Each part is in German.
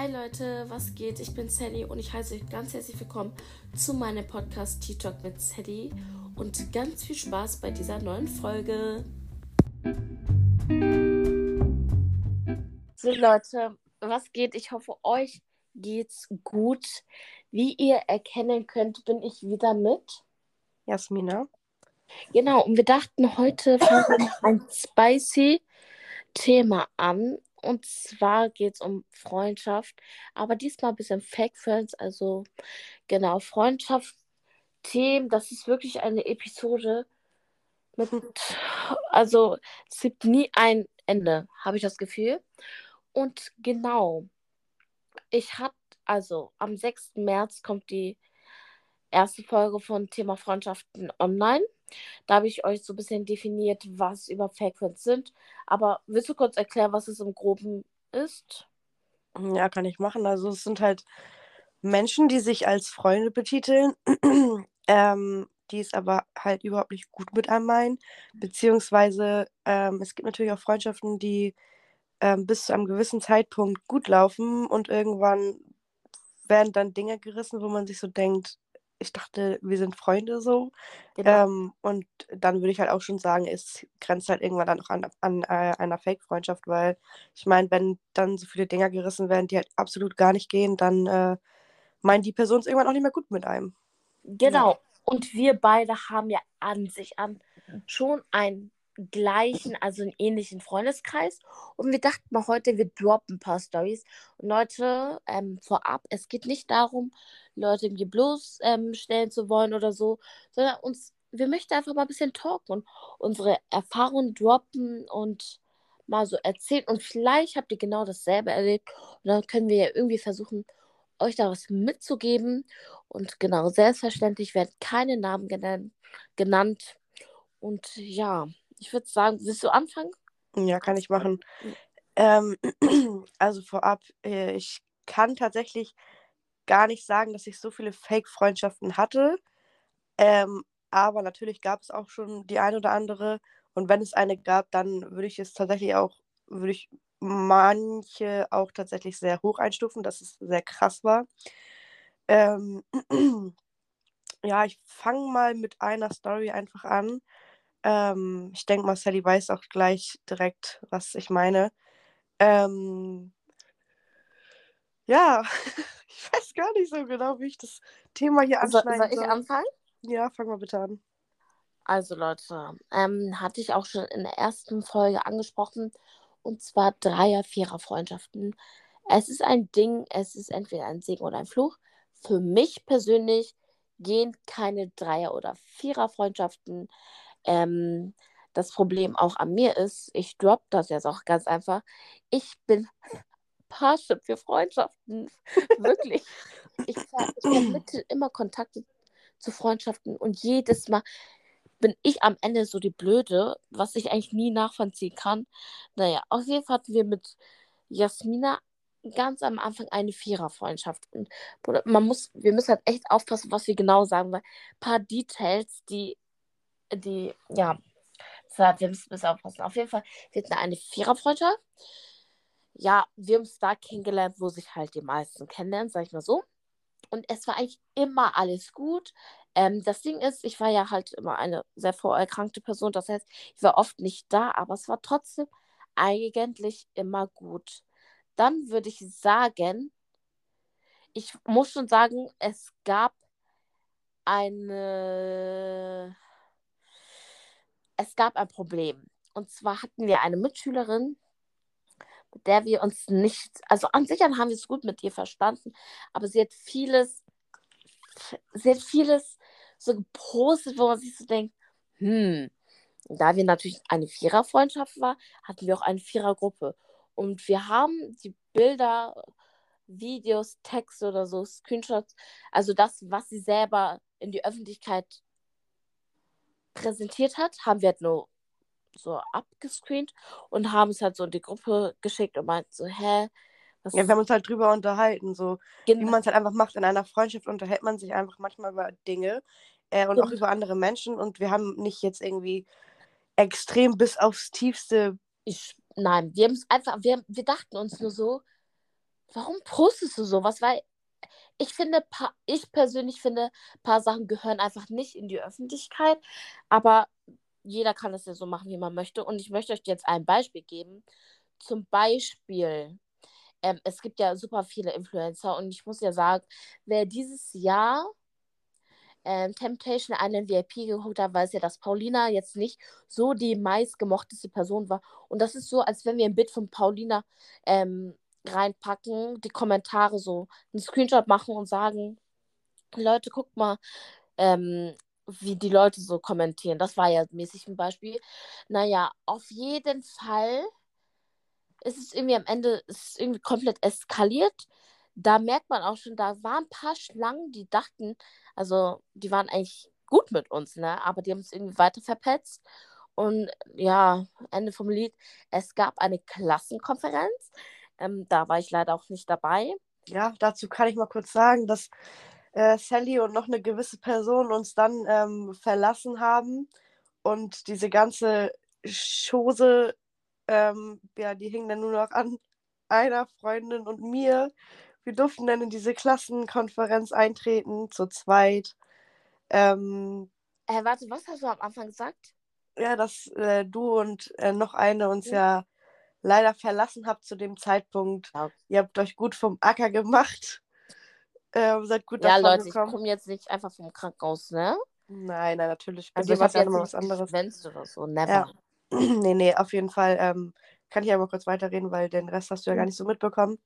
Hi Leute, was geht? Ich bin Sally und ich heiße euch ganz herzlich willkommen zu meinem Podcast Tea Talk mit Sally und ganz viel Spaß bei dieser neuen Folge. So Leute, was geht? Ich hoffe, euch geht's gut. Wie ihr erkennen könnt, bin ich wieder mit Jasmina. Genau, und wir dachten, heute fangen wir ein spicy Thema an. Und zwar geht es um Freundschaft, aber diesmal ein bisschen Fake Friends, also genau, Freundschaftsthemen. Das ist wirklich eine Episode mit, also es gibt nie ein Ende, habe ich das Gefühl. Und genau, ich habe, also am 6. März kommt die erste Folge von Thema Freundschaften online. Da habe ich euch so ein bisschen definiert, was über Fake Friends sind. Aber willst du kurz erklären, was es im Groben ist? Ja, kann ich machen. Also es sind halt Menschen, die sich als Freunde betiteln, ähm, die es aber halt überhaupt nicht gut mit einem meinen. Beziehungsweise ähm, es gibt natürlich auch Freundschaften, die ähm, bis zu einem gewissen Zeitpunkt gut laufen und irgendwann werden dann Dinge gerissen, wo man sich so denkt, ich dachte, wir sind Freunde so. Genau. Ähm, und dann würde ich halt auch schon sagen, es grenzt halt irgendwann dann auch an, an äh, einer Fake-Freundschaft, weil ich meine, wenn dann so viele Dinger gerissen werden, die halt absolut gar nicht gehen, dann äh, meint die Person es irgendwann auch nicht mehr gut mit einem. Genau. Ja. Und wir beide haben ja an sich an schon ein gleichen, also einen ähnlichen Freundeskreis. Und wir dachten mal heute, wir droppen ein paar Stories. Und Leute, ähm, vorab, es geht nicht darum, Leute irgendwie bloßstellen ähm, zu wollen oder so, sondern uns, wir möchten einfach mal ein bisschen talken und unsere Erfahrungen droppen und mal so erzählen. Und vielleicht habt ihr genau dasselbe erlebt. Und dann können wir ja irgendwie versuchen, euch da was mitzugeben. Und genau, selbstverständlich werden keine Namen genannt. genannt. Und ja, ich würde sagen, willst du anfangen? Ja, kann ich machen. Ähm, also vorab, äh, ich kann tatsächlich gar nicht sagen, dass ich so viele Fake-Freundschaften hatte. Ähm, aber natürlich gab es auch schon die eine oder andere. Und wenn es eine gab, dann würde ich es tatsächlich auch, würde ich manche auch tatsächlich sehr hoch einstufen, dass es sehr krass war. Ähm, ja, ich fange mal mit einer Story einfach an. Ähm, ich denke mal, Sally weiß auch gleich direkt, was ich meine. Ähm, ja, ich weiß gar nicht so genau, wie ich das Thema hier anschneiden soll. Soll ich anfangen? Ja, fang mal bitte an. Also Leute, ähm, hatte ich auch schon in der ersten Folge angesprochen, und zwar Dreier-, Vierer-Freundschaften. Es ist ein Ding, es ist entweder ein Segen oder ein Fluch. Für mich persönlich gehen keine Dreier- oder Vierer-Freundschaften. Ähm, das Problem auch an mir ist, ich drop das jetzt auch ganz einfach. Ich bin Parship für Freundschaften. Wirklich. Ich, ich vermittle immer Kontakte zu Freundschaften und jedes Mal bin ich am Ende so die Blöde, was ich eigentlich nie nachvollziehen kann. Naja, auf jeden Fall hatten wir mit Jasmina ganz am Anfang eine Vierer-Freundschaft. Und man muss, wir müssen halt echt aufpassen, was wir genau sagen, weil ein paar Details, die die, ja, wir müssen ein bisschen aufpassen. Auf jeden Fall, wir hatten eine Viererfreundschaft. Ja, wir haben uns da kennengelernt, wo sich halt die meisten kennenlernen, sag ich mal so. Und es war eigentlich immer alles gut. Ähm, das Ding ist, ich war ja halt immer eine sehr vorerkrankte Person. Das heißt, ich war oft nicht da, aber es war trotzdem eigentlich immer gut. Dann würde ich sagen, ich muss schon sagen, es gab eine es gab ein Problem. Und zwar hatten wir eine Mitschülerin, mit der wir uns nicht, also an sich haben wir es gut mit ihr verstanden, aber sie hat vieles, sie hat vieles so gepostet, wo man sich so denkt, hm, da wir natürlich eine Viererfreundschaft war, hatten wir auch eine Vierergruppe. Und wir haben die Bilder, Videos, Texte oder so, Screenshots, also das, was sie selber in die Öffentlichkeit präsentiert hat, haben wir halt nur so abgescreent und haben es halt so in die Gruppe geschickt und meint so, hä? Was ja, wir haben uns halt drüber unterhalten, so genau. wie man es halt einfach macht. In einer Freundschaft unterhält man sich einfach manchmal über Dinge äh, und, und auch über andere Menschen und wir haben nicht jetzt irgendwie extrem bis aufs Tiefste. Ich, nein, wir haben es einfach, wir, wir dachten uns nur so, warum postest du sowas? Weil ich finde, ich persönlich finde, ein paar Sachen gehören einfach nicht in die Öffentlichkeit. Aber jeder kann es ja so machen, wie man möchte. Und ich möchte euch jetzt ein Beispiel geben. Zum Beispiel, ähm, es gibt ja super viele Influencer und ich muss ja sagen, wer dieses Jahr ähm, Temptation einen VIP geholt hat, weiß ja, dass Paulina jetzt nicht so die meistgemochteste Person war. Und das ist so, als wenn wir ein Bild von Paulina ähm, reinpacken, die Kommentare so einen Screenshot machen und sagen, Leute, guckt mal, ähm, wie die Leute so kommentieren. Das war ja mäßig ein Beispiel. Naja, auf jeden Fall ist es irgendwie am Ende ist irgendwie komplett eskaliert. Da merkt man auch schon, da waren ein paar Schlangen, die dachten, also die waren eigentlich gut mit uns, ne? Aber die haben es irgendwie weiter verpetzt. Und ja, Ende vom Lied. Es gab eine Klassenkonferenz. Ähm, da war ich leider auch nicht dabei. Ja, dazu kann ich mal kurz sagen, dass äh, Sally und noch eine gewisse Person uns dann ähm, verlassen haben. Und diese ganze Chose, ähm, ja, die hing dann nur noch an einer Freundin und mir. Wir durften dann in diese Klassenkonferenz eintreten, zu zweit. Ähm, äh, warte, was hast du am Anfang gesagt? Ja, dass äh, du und äh, noch eine uns ja. ja leider verlassen habt zu dem Zeitpunkt. Ja. Ihr habt euch gut vom Acker gemacht. Ähm, seid gut ja, Leute, gekommen. ich komme jetzt nicht einfach vom Krankenhaus, ne? Nein, nein, natürlich. Also, ich habe ja nochmal was anderes. oder so, never. Ja. nee, nee, auf jeden Fall ähm, kann ich ja mal kurz weiterreden, weil den Rest hast du ja gar nicht so mitbekommen.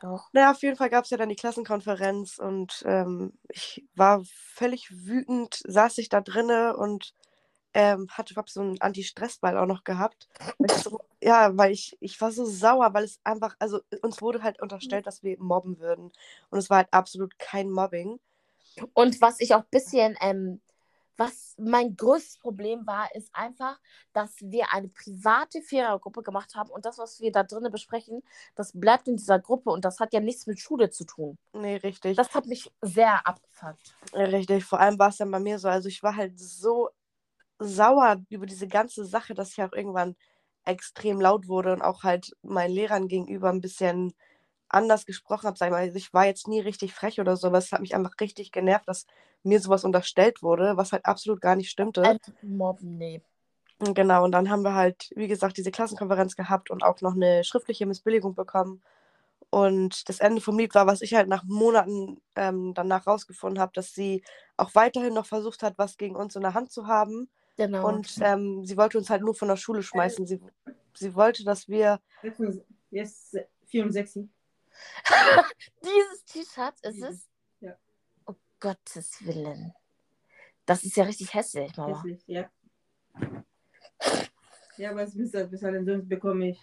Doch. Naja, auf jeden Fall gab es ja dann die Klassenkonferenz und ähm, ich war völlig wütend, saß ich da drinne und ähm, hatte hab so einen Anti-Stress-Ball auch noch gehabt. So, ja, weil ich, ich war so sauer, weil es einfach, also uns wurde halt unterstellt, dass wir mobben würden. Und es war halt absolut kein Mobbing. Und was ich auch ein bisschen, ähm, was mein größtes Problem war, ist einfach, dass wir eine private Vierergruppe gemacht haben und das, was wir da drinnen besprechen, das bleibt in dieser Gruppe und das hat ja nichts mit Schule zu tun. Nee, richtig. Das hat mich sehr abgefuckt. Richtig, vor allem war es dann bei mir so, also ich war halt so sauer über diese ganze Sache, dass ich auch irgendwann extrem laut wurde und auch halt meinen Lehrern gegenüber ein bisschen anders gesprochen habe. Sag mal, ich war jetzt nie richtig frech oder so, aber es hat mich einfach richtig genervt, dass mir sowas unterstellt wurde, was halt absolut gar nicht stimmte. Mobben, nee. Genau, und dann haben wir halt, wie gesagt, diese Klassenkonferenz gehabt und auch noch eine schriftliche Missbilligung bekommen. Und das Ende vom Lied war, was ich halt nach Monaten ähm, danach rausgefunden habe, dass sie auch weiterhin noch versucht hat, was gegen uns in der Hand zu haben. Genau. Und ähm, sie wollte uns halt nur von der Schule schmeißen. Sie, sie wollte, dass wir. Jetzt 64. Dieses T-Shirt ist es? Ja. Oh Gottes Willen. Das ist ja richtig hässlich, Mama. Hässlich, ja. Ja, aber es bis, bis sonst bekomme ich.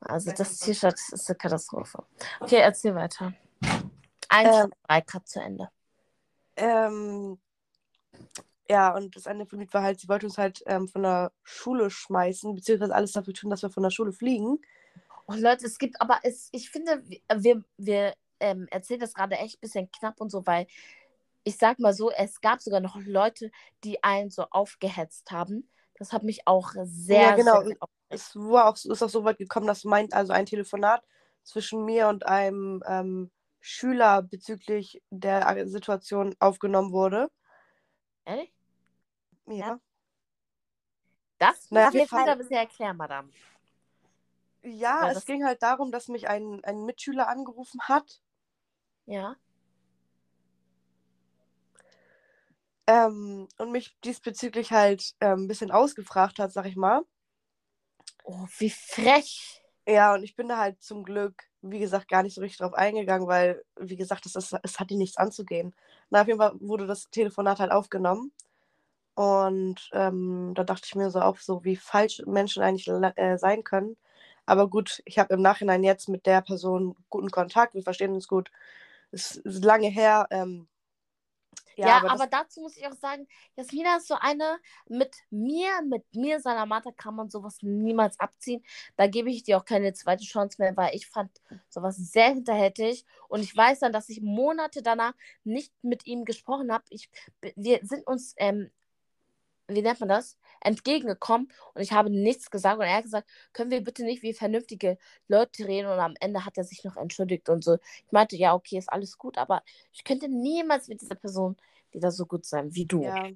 Also das T-Shirt ist eine Katastrophe. Okay, erzähl weiter. Eins, ähm, drei, Cut zu Ende. Ähm, ja, und das Ende vom Lied war halt, sie wollte uns halt ähm, von der Schule schmeißen, beziehungsweise alles dafür tun, dass wir von der Schule fliegen. Oh Leute, es gibt, aber es, ich finde, wir, wir ähm, erzählen das gerade echt ein bisschen knapp und so, weil ich sag mal so, es gab sogar noch Leute, die einen so aufgehetzt haben. Das hat mich auch sehr, ja, genau. sehr es war auch, ist auch so weit gekommen, dass mein, also ein Telefonat zwischen mir und einem ähm, Schüler bezüglich der Situation aufgenommen wurde. Ehrlich? Ja. Das naja, muss ich jetzt bisher erklären, Madame. Ja, Weil es ging halt darum, dass mich ein, ein Mitschüler angerufen hat. Ja. Ähm, und mich diesbezüglich halt ähm, ein bisschen ausgefragt hat, sag ich mal. Oh, wie frech. Ja, und ich bin da halt zum Glück, wie gesagt, gar nicht so richtig drauf eingegangen, weil, wie gesagt, es, ist, es hat ihm nichts anzugehen. Na, auf jeden Fall wurde das Telefonat halt aufgenommen. Und ähm, da dachte ich mir so auch so, wie falsch Menschen eigentlich äh, sein können. Aber gut, ich habe im Nachhinein jetzt mit der Person guten Kontakt, wir verstehen uns gut. Es ist lange her. Ähm, ja, ja, aber, aber dazu muss ich auch sagen, Jasmina ist so eine, mit mir, mit mir, seiner Mata kann man sowas niemals abziehen. Da gebe ich dir auch keine zweite Chance mehr, weil ich fand sowas sehr hinterhältig. Und ich weiß dann, dass ich Monate danach nicht mit ihm gesprochen habe. wir sind uns ähm, wie nennt man das? entgegengekommen und ich habe nichts gesagt. Und er hat gesagt, können wir bitte nicht wie vernünftige Leute reden? Und am Ende hat er sich noch entschuldigt und so. Ich meinte, ja, okay, ist alles gut, aber ich könnte niemals mit dieser Person wieder so gut sein wie du. Ja.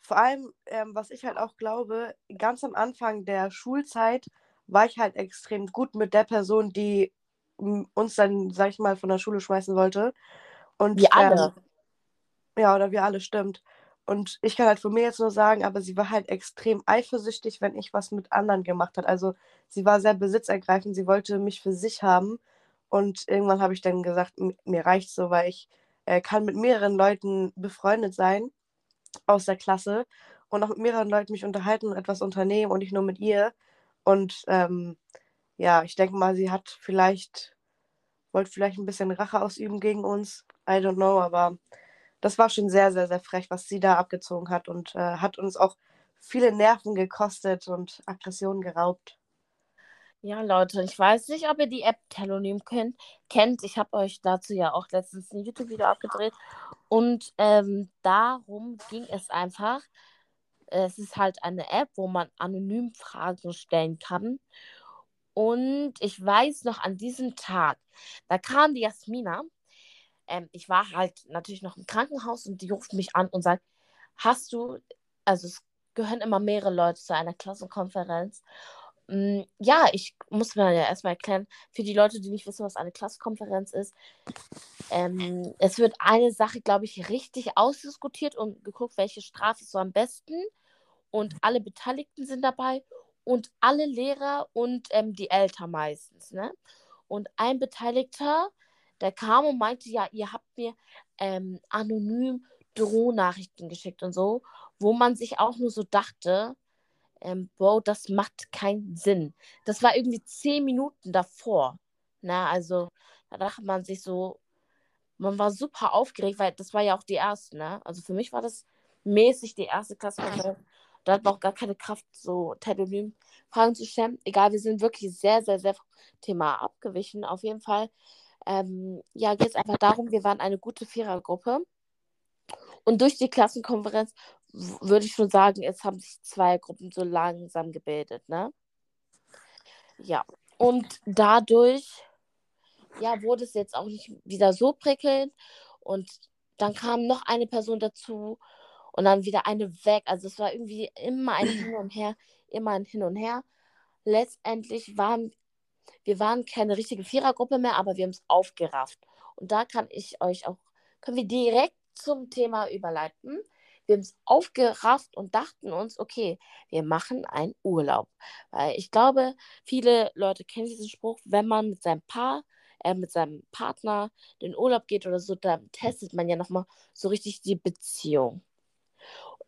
Vor allem, ähm, was ich halt auch glaube, ganz am Anfang der Schulzeit war ich halt extrem gut mit der Person, die uns dann, sag ich mal, von der Schule schmeißen wollte. Und, Wir alle. Ähm, ja, oder wir alle, stimmt. Und ich kann halt von mir jetzt nur sagen, aber sie war halt extrem eifersüchtig, wenn ich was mit anderen gemacht habe. Also sie war sehr besitzergreifend, sie wollte mich für sich haben. Und irgendwann habe ich dann gesagt, mir reicht so, weil ich äh, kann mit mehreren Leuten befreundet sein aus der Klasse und auch mit mehreren Leuten mich unterhalten und etwas unternehmen und nicht nur mit ihr. Und ähm, ja, ich denke mal, sie hat vielleicht, wollte vielleicht ein bisschen Rache ausüben gegen uns. I don't know, aber das war schon sehr, sehr, sehr frech, was sie da abgezogen hat und äh, hat uns auch viele Nerven gekostet und Aggressionen geraubt. Ja, Leute, ich weiß nicht, ob ihr die App Telonym kennt. kennt. Ich habe euch dazu ja auch letztens ein YouTube-Video abgedreht. Und ähm, darum ging es einfach. Es ist halt eine App, wo man anonym Fragen stellen kann. Und ich weiß noch an diesem Tag, da kam die Jasmina. Ähm, ich war halt natürlich noch im Krankenhaus und die ruft mich an und sagt, hast du, also es gehören immer mehrere Leute zu einer Klassenkonferenz. Mm, Ja, ich muss mir ja erstmal erklären, für die Leute, die nicht wissen, was eine Klassenkonferenz ist. Ähm, es wird eine Sache, glaube ich, richtig ausdiskutiert und geguckt, welche Strafe ist so am besten. Und alle Beteiligten sind dabei und alle Lehrer und ähm, die Eltern meistens. Ne? Und ein Beteiligter, der kam und meinte, ja, ihr habt mir ähm, anonym Drohnachrichten geschickt und so, wo man sich auch nur so dachte, ähm, Bro, das macht keinen Sinn. Das war irgendwie zehn Minuten davor. Na, also da dachte man sich so, man war super aufgeregt, weil das war ja auch die erste, ne? Also für mich war das mäßig die erste Klassenkonferenz. Da hat man auch gar keine Kraft, so telonym Fragen zu stellen. Egal, wir sind wirklich sehr, sehr, sehr vom Thema abgewichen. Auf jeden Fall, ähm, ja, geht es einfach darum, wir waren eine gute Vierergruppe. Und durch die Klassenkonferenz würde ich schon sagen, es haben sich zwei Gruppen so langsam gebildet, ne? Ja. Und dadurch, ja, wurde es jetzt auch nicht wieder so prickelnd. Und dann kam noch eine Person dazu und dann wieder eine weg. Also es war irgendwie immer ein Hin und Her, immer ein Hin und Her. Letztendlich waren wir waren keine richtige Vierergruppe mehr, aber wir haben es aufgerafft. Und da kann ich euch auch, können wir direkt zum Thema überleiten. Wir haben es aufgerafft und dachten uns, okay, wir machen einen Urlaub. Weil ich glaube, viele Leute kennen diesen Spruch, wenn man mit seinem Paar, äh, mit seinem Partner in den Urlaub geht oder so, dann testet man ja nochmal so richtig die Beziehung.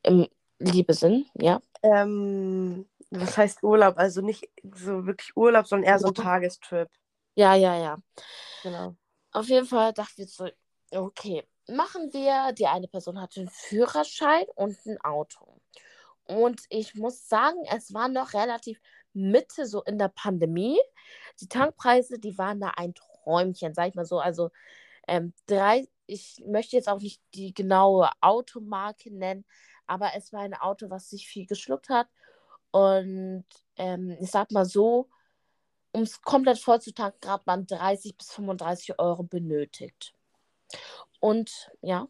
Im Liebesinn, ja. Ähm, was heißt Urlaub? Also nicht so wirklich Urlaub, sondern eher so ein. Tagestrip. Ja, ja, ja. Genau. Auf jeden Fall dachten wir so, okay, machen wir. Die eine Person hatte einen Führerschein und ein Auto. Und ich muss sagen, es war noch relativ Mitte so in der Pandemie. Die Tankpreise, die waren da ein Träumchen, sag ich mal so. Also ähm, drei, ich möchte jetzt auch nicht die genaue Automarke nennen, aber es war ein Auto, was sich viel geschluckt hat. Und ähm, ich sag mal so, um es komplett voll zu tanken, hat man 30 bis 35 Euro benötigt. Und ja.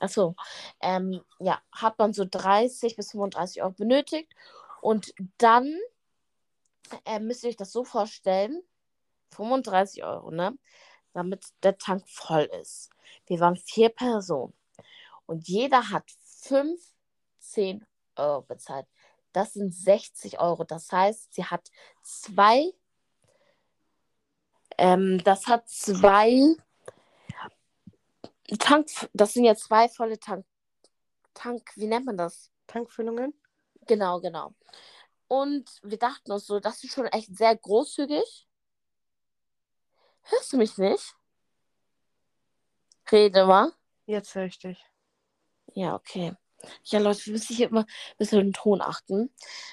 Achso, ähm, ja, hat man so 30 bis 35 Euro benötigt. Und dann äh, müsst ihr euch das so vorstellen: 35 Euro, ne? Damit der Tank voll ist. Wir waren vier Personen. Und jeder hat 15 Euro bezahlt. Das sind 60 Euro. Das heißt, sie hat zwei, ähm, das hat zwei Tank, das sind ja zwei volle Tank, Tank, wie nennt man das? Tankfüllungen? Genau, genau. Und wir dachten uns so, das ist schon echt sehr großzügig. Hörst du mich nicht? Rede mal. Jetzt höre ich dich. Ja, okay. Ja, Leute, wir müssen hier immer ein bisschen den Ton achten.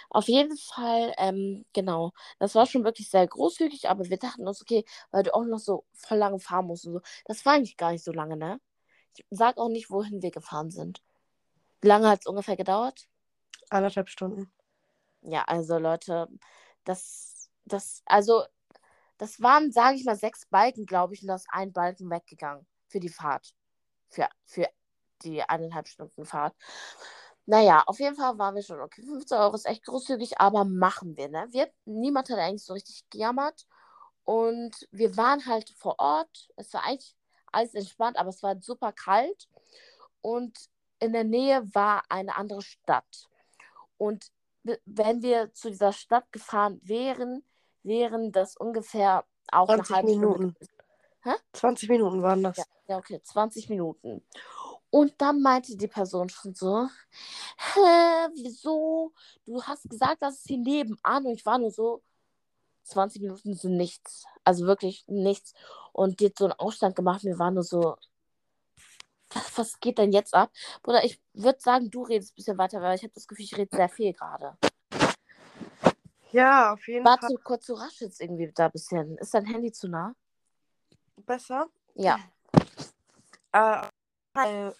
Auf jeden Fall, ähm, genau. Das war schon wirklich sehr großzügig, aber wir dachten uns, okay, weil du auch noch so voll lange fahren musst und so. Das war eigentlich gar nicht so lange, ne? Ich sag auch nicht, wohin wir gefahren sind. Wie lange hat es ungefähr gedauert? Anderthalb Stunden. Ja, also Leute, das, das, also, das waren, sage ich mal, sechs Balken, glaube ich, und da ist ein Balken weggegangen für die Fahrt. Für, für die eineinhalb Stunden Fahrt. Naja, auf jeden Fall waren wir schon, okay, 15 Euro ist echt großzügig, aber machen wir, ne? Wir, niemand hat eigentlich so richtig gejammert. Und wir waren halt vor Ort. Es war eigentlich alles entspannt, aber es war super kalt. Und in der Nähe war eine andere Stadt. Und wenn wir zu dieser Stadt gefahren wären, wären das ungefähr auch 20 eine halbe Minuten. Stunde. Hä? 20 Minuten waren das. Ja, ja, okay, 20 Minuten. Und dann meinte die Person schon so, hä, wieso? Du hast gesagt, das ist hier nebenan. Und ich war nur so, 20 Minuten sind nichts. Also wirklich nichts. Und die hat so einen Aufstand gemacht. Wir waren nur so, was, was geht denn jetzt ab? Bruder, ich würde sagen, du redest ein bisschen weiter, weil ich habe das Gefühl, ich rede sehr viel gerade. Ja, auf jeden Warte Fall kurz, du raschst jetzt irgendwie da ein bisschen. Ist dein Handy zu nah? besser. Ja. Äh, weil,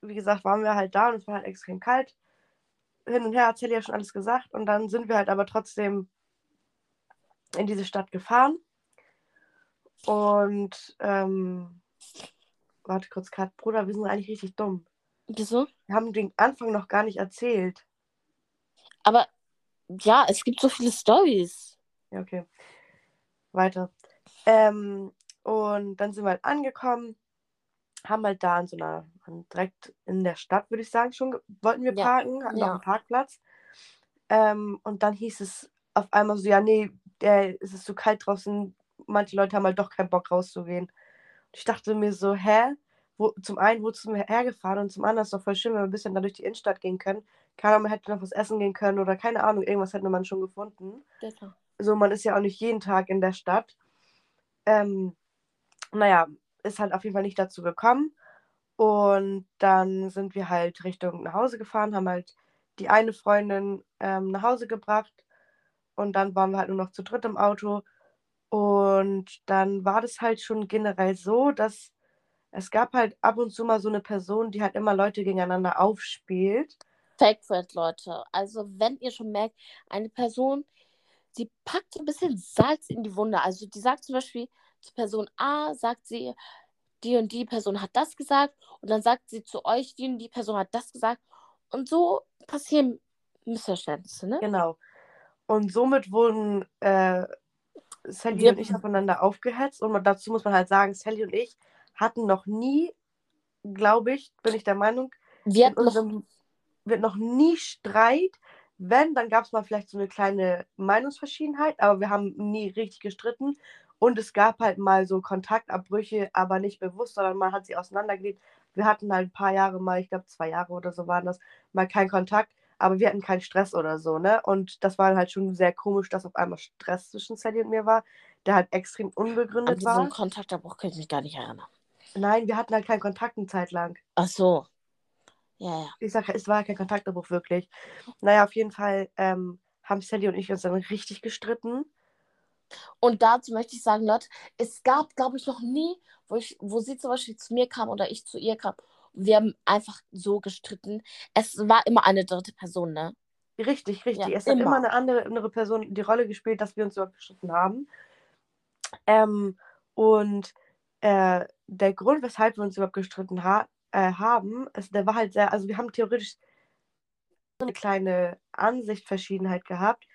wie gesagt, waren wir halt da und es war halt extrem kalt. Hin und her hat Sally ja schon alles gesagt und dann sind wir halt aber trotzdem in diese Stadt gefahren. Und ähm, warte kurz, Kat, Bruder, wir sind eigentlich richtig dumm. Wieso? Wir haben den Anfang noch gar nicht erzählt. Aber ja, es gibt so viele Stories. Ja, okay. Weiter. Ähm, und dann sind wir halt angekommen, haben halt da an so einer, direkt in der Stadt, würde ich sagen, schon, wollten wir Ja, parken, hatten noch ja. einen Parkplatz. Ähm, und dann hieß es auf einmal so, ja, nee, der, es ist so kalt draußen, manche Leute haben halt doch keinen Bock rauszugehen. Und ich dachte mir so, hä? Wo, zum einen, wozu sind wir hergefahren und zum anderen ist doch voll schön, wenn wir ein bisschen da durch die Innenstadt gehen können. Keine Ahnung, man hätte noch was essen gehen können oder keine Ahnung, irgendwas hätte man schon gefunden. Bitte. So, man ist ja auch nicht jeden Tag in der Stadt. Ähm, naja, ist halt auf jeden Fall nicht dazu gekommen. Und dann sind wir halt Richtung nach Hause gefahren, haben halt die eine Freundin ähm, nach Hause gebracht. Und dann waren wir halt nur noch zu dritt im Auto. Und dann war das halt schon generell so, dass es gab halt ab und zu mal so eine Person, die halt immer Leute gegeneinander aufspielt. Fake Friend, Leute. Also, wenn ihr schon merkt, eine Person, sie packt so ein bisschen Salz in die Wunde. Also, die sagt zum Beispiel Person A, sagt sie, die und die Person hat das gesagt. Und dann sagt sie zu euch, die und die Person hat das gesagt. Und so passieren Missverständnisse, ne? Genau. Und somit wurden äh, Sally Wir- und ich aufeinander aufgehetzt. Und dazu muss man halt sagen, Sally und ich hatten noch nie, glaube ich, bin ich der Meinung, Wir hatten noch, unserem wird noch nie Streit. Wenn, dann gab es mal vielleicht so eine kleine Meinungsverschiedenheit, aber wir haben nie richtig gestritten. Und es gab halt mal so Kontaktabbrüche, aber nicht bewusst, sondern man hat sie auseinandergelegt. Wir hatten halt ein paar Jahre mal, ich glaube zwei Jahre oder so waren das, mal keinen Kontakt, aber wir hatten keinen Stress oder so, ne? Und das war halt schon sehr komisch, dass auf einmal Stress zwischen Sally und mir war, der halt extrem an unbegründet diesen war. Kontaktabbruch kann ich mich gar nicht erinnern. Nein, wir hatten halt keinen Kontakt eine Zeit lang. Ach so. Ja, ja. Ich sage, es war ja kein Kontaktabbruch wirklich. Naja, auf jeden Fall ähm, haben Sally und ich uns dann richtig gestritten. Und dazu möchte ich sagen, Leute, es gab, glaube ich, noch nie, wo, ich, wo sie zum Beispiel zu mir kam oder ich zu ihr kam. Wir haben einfach so gestritten. Es war immer eine dritte Person, ne? Richtig, richtig. Ja, es hat immer. immer eine andere, andere Person die Rolle gespielt, dass wir uns überhaupt gestritten haben. Ähm, und äh, der Grund, weshalb wir uns überhaupt gestritten ha äh, haben, ist, der war halt sehr, also wir haben theoretisch eine kleine Ansichtverschiedenheit gehabt.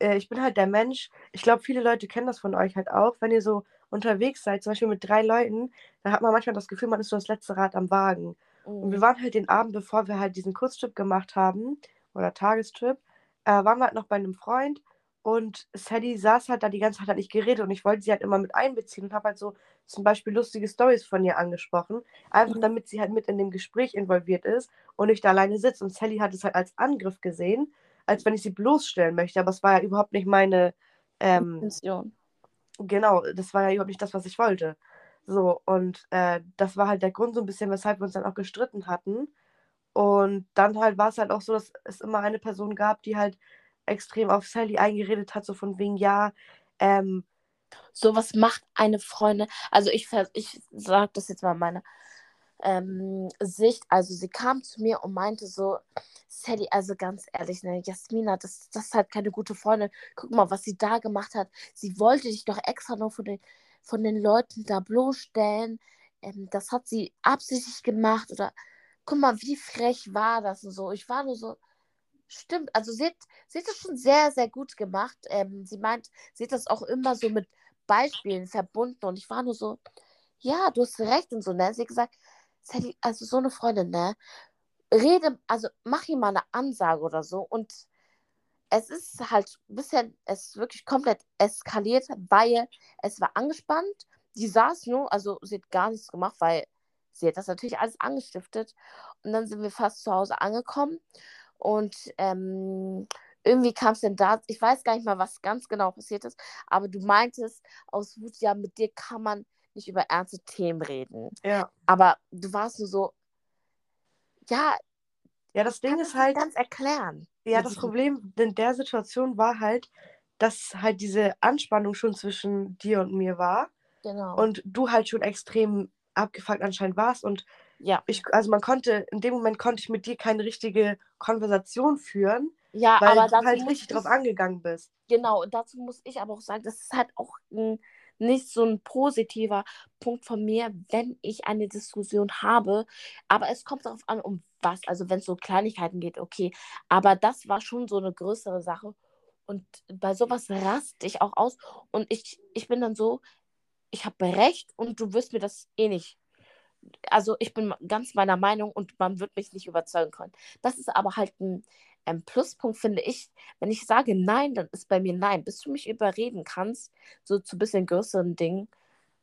Äh, ich bin halt der Mensch, ich glaube, viele Leute kennen das von euch halt auch, wenn ihr so unterwegs seid, zum Beispiel mit drei Leuten, dann hat man manchmal das Gefühl, man ist so das letzte Rad am Wagen. Und wir Mhm. waren halt den Abend, bevor wir halt diesen Kurztrip gemacht haben, oder Tagestrip, äh, waren wir halt noch bei einem Freund und Sadie saß halt da die ganze Zeit, hat nicht geredet und ich wollte sie halt immer mit einbeziehen und habe halt so zum Beispiel lustige Stories von ihr angesprochen, einfach Mhm. damit sie halt mit in dem Gespräch involviert ist und nicht da alleine sitzt. Und Sally hat es halt als Angriff gesehen, als wenn ich sie bloßstellen möchte, aber es war ja überhaupt nicht meine, ähm, Intention. Genau, das war ja überhaupt nicht das, was ich wollte. So, und äh, das war halt der Grund so ein bisschen, weshalb wir uns dann auch gestritten hatten. Und dann halt war es halt auch so, dass es immer eine Person gab, die halt extrem auf Sally eingeredet hat, so von wegen, ja, ähm, So was macht eine Freundin. Also ich, vers- ich sage das jetzt mal meine ähm, Sicht. Also sie kam zu mir und meinte so, Sally, also ganz ehrlich, ne, Jasmina, das, das ist halt keine gute Freundin. Guck mal, was sie da gemacht hat. Sie wollte dich doch extra nur von den, von den Leuten da bloßstellen. Ähm, das hat sie absichtlich gemacht. Oder guck mal, wie frech war das und so. Ich war nur so, stimmt. Also sie hat, sie hat das schon sehr, sehr gut gemacht. Ähm, sie meint, sie hat das auch immer so mit Beispielen verbunden. Und ich war nur so, ja, du hast recht und so, ne? Sie hat gesagt, Sally, also so eine Freundin, ne? Rede, also mach ihm mal eine Ansage oder so. Und es ist halt ein bisschen, es ist wirklich komplett eskaliert, weil es war angespannt. Die saß nur, also sie hat gar nichts gemacht, weil sie hat das natürlich alles angestiftet. Und dann sind wir fast zu Hause angekommen. Und ähm, irgendwie kam es denn da, ich weiß gar nicht mal, was ganz genau passiert ist, aber du meintest aus Wut, ja, mit dir kann man nicht über ernste Themen reden. Ja. Aber du warst nur so, ja, Ja, das Ding ist halt, ganz erklären. ja, das Problem in der Situation war halt, dass halt diese Anspannung schon zwischen dir und mir war Genau. und du halt schon extrem abgefuckt anscheinend warst und ja, ich, also man konnte, in dem Moment konnte ich mit dir keine richtige Konversation führen, ja, weil aber du halt richtig ich, drauf angegangen bist. genau, und dazu muss ich aber auch sagen, das ist halt auch ein, nicht so ein positiver Punkt von mir, wenn ich eine Diskussion habe. Aber es kommt darauf an, um was. Also wenn es so Kleinigkeiten geht, okay. Aber das war schon so eine größere Sache. Und bei sowas raste ich auch aus. Und ich, ich bin dann so, ich habe recht und du wirst mir das eh nicht. Also ich bin ganz meiner Meinung und man wird mich nicht überzeugen können. Das ist aber halt ein, ein Pluspunkt, finde ich. Wenn ich sage Nein, dann ist bei mir Nein. Bis du mich überreden kannst, so zu bisschen größeren Dingen,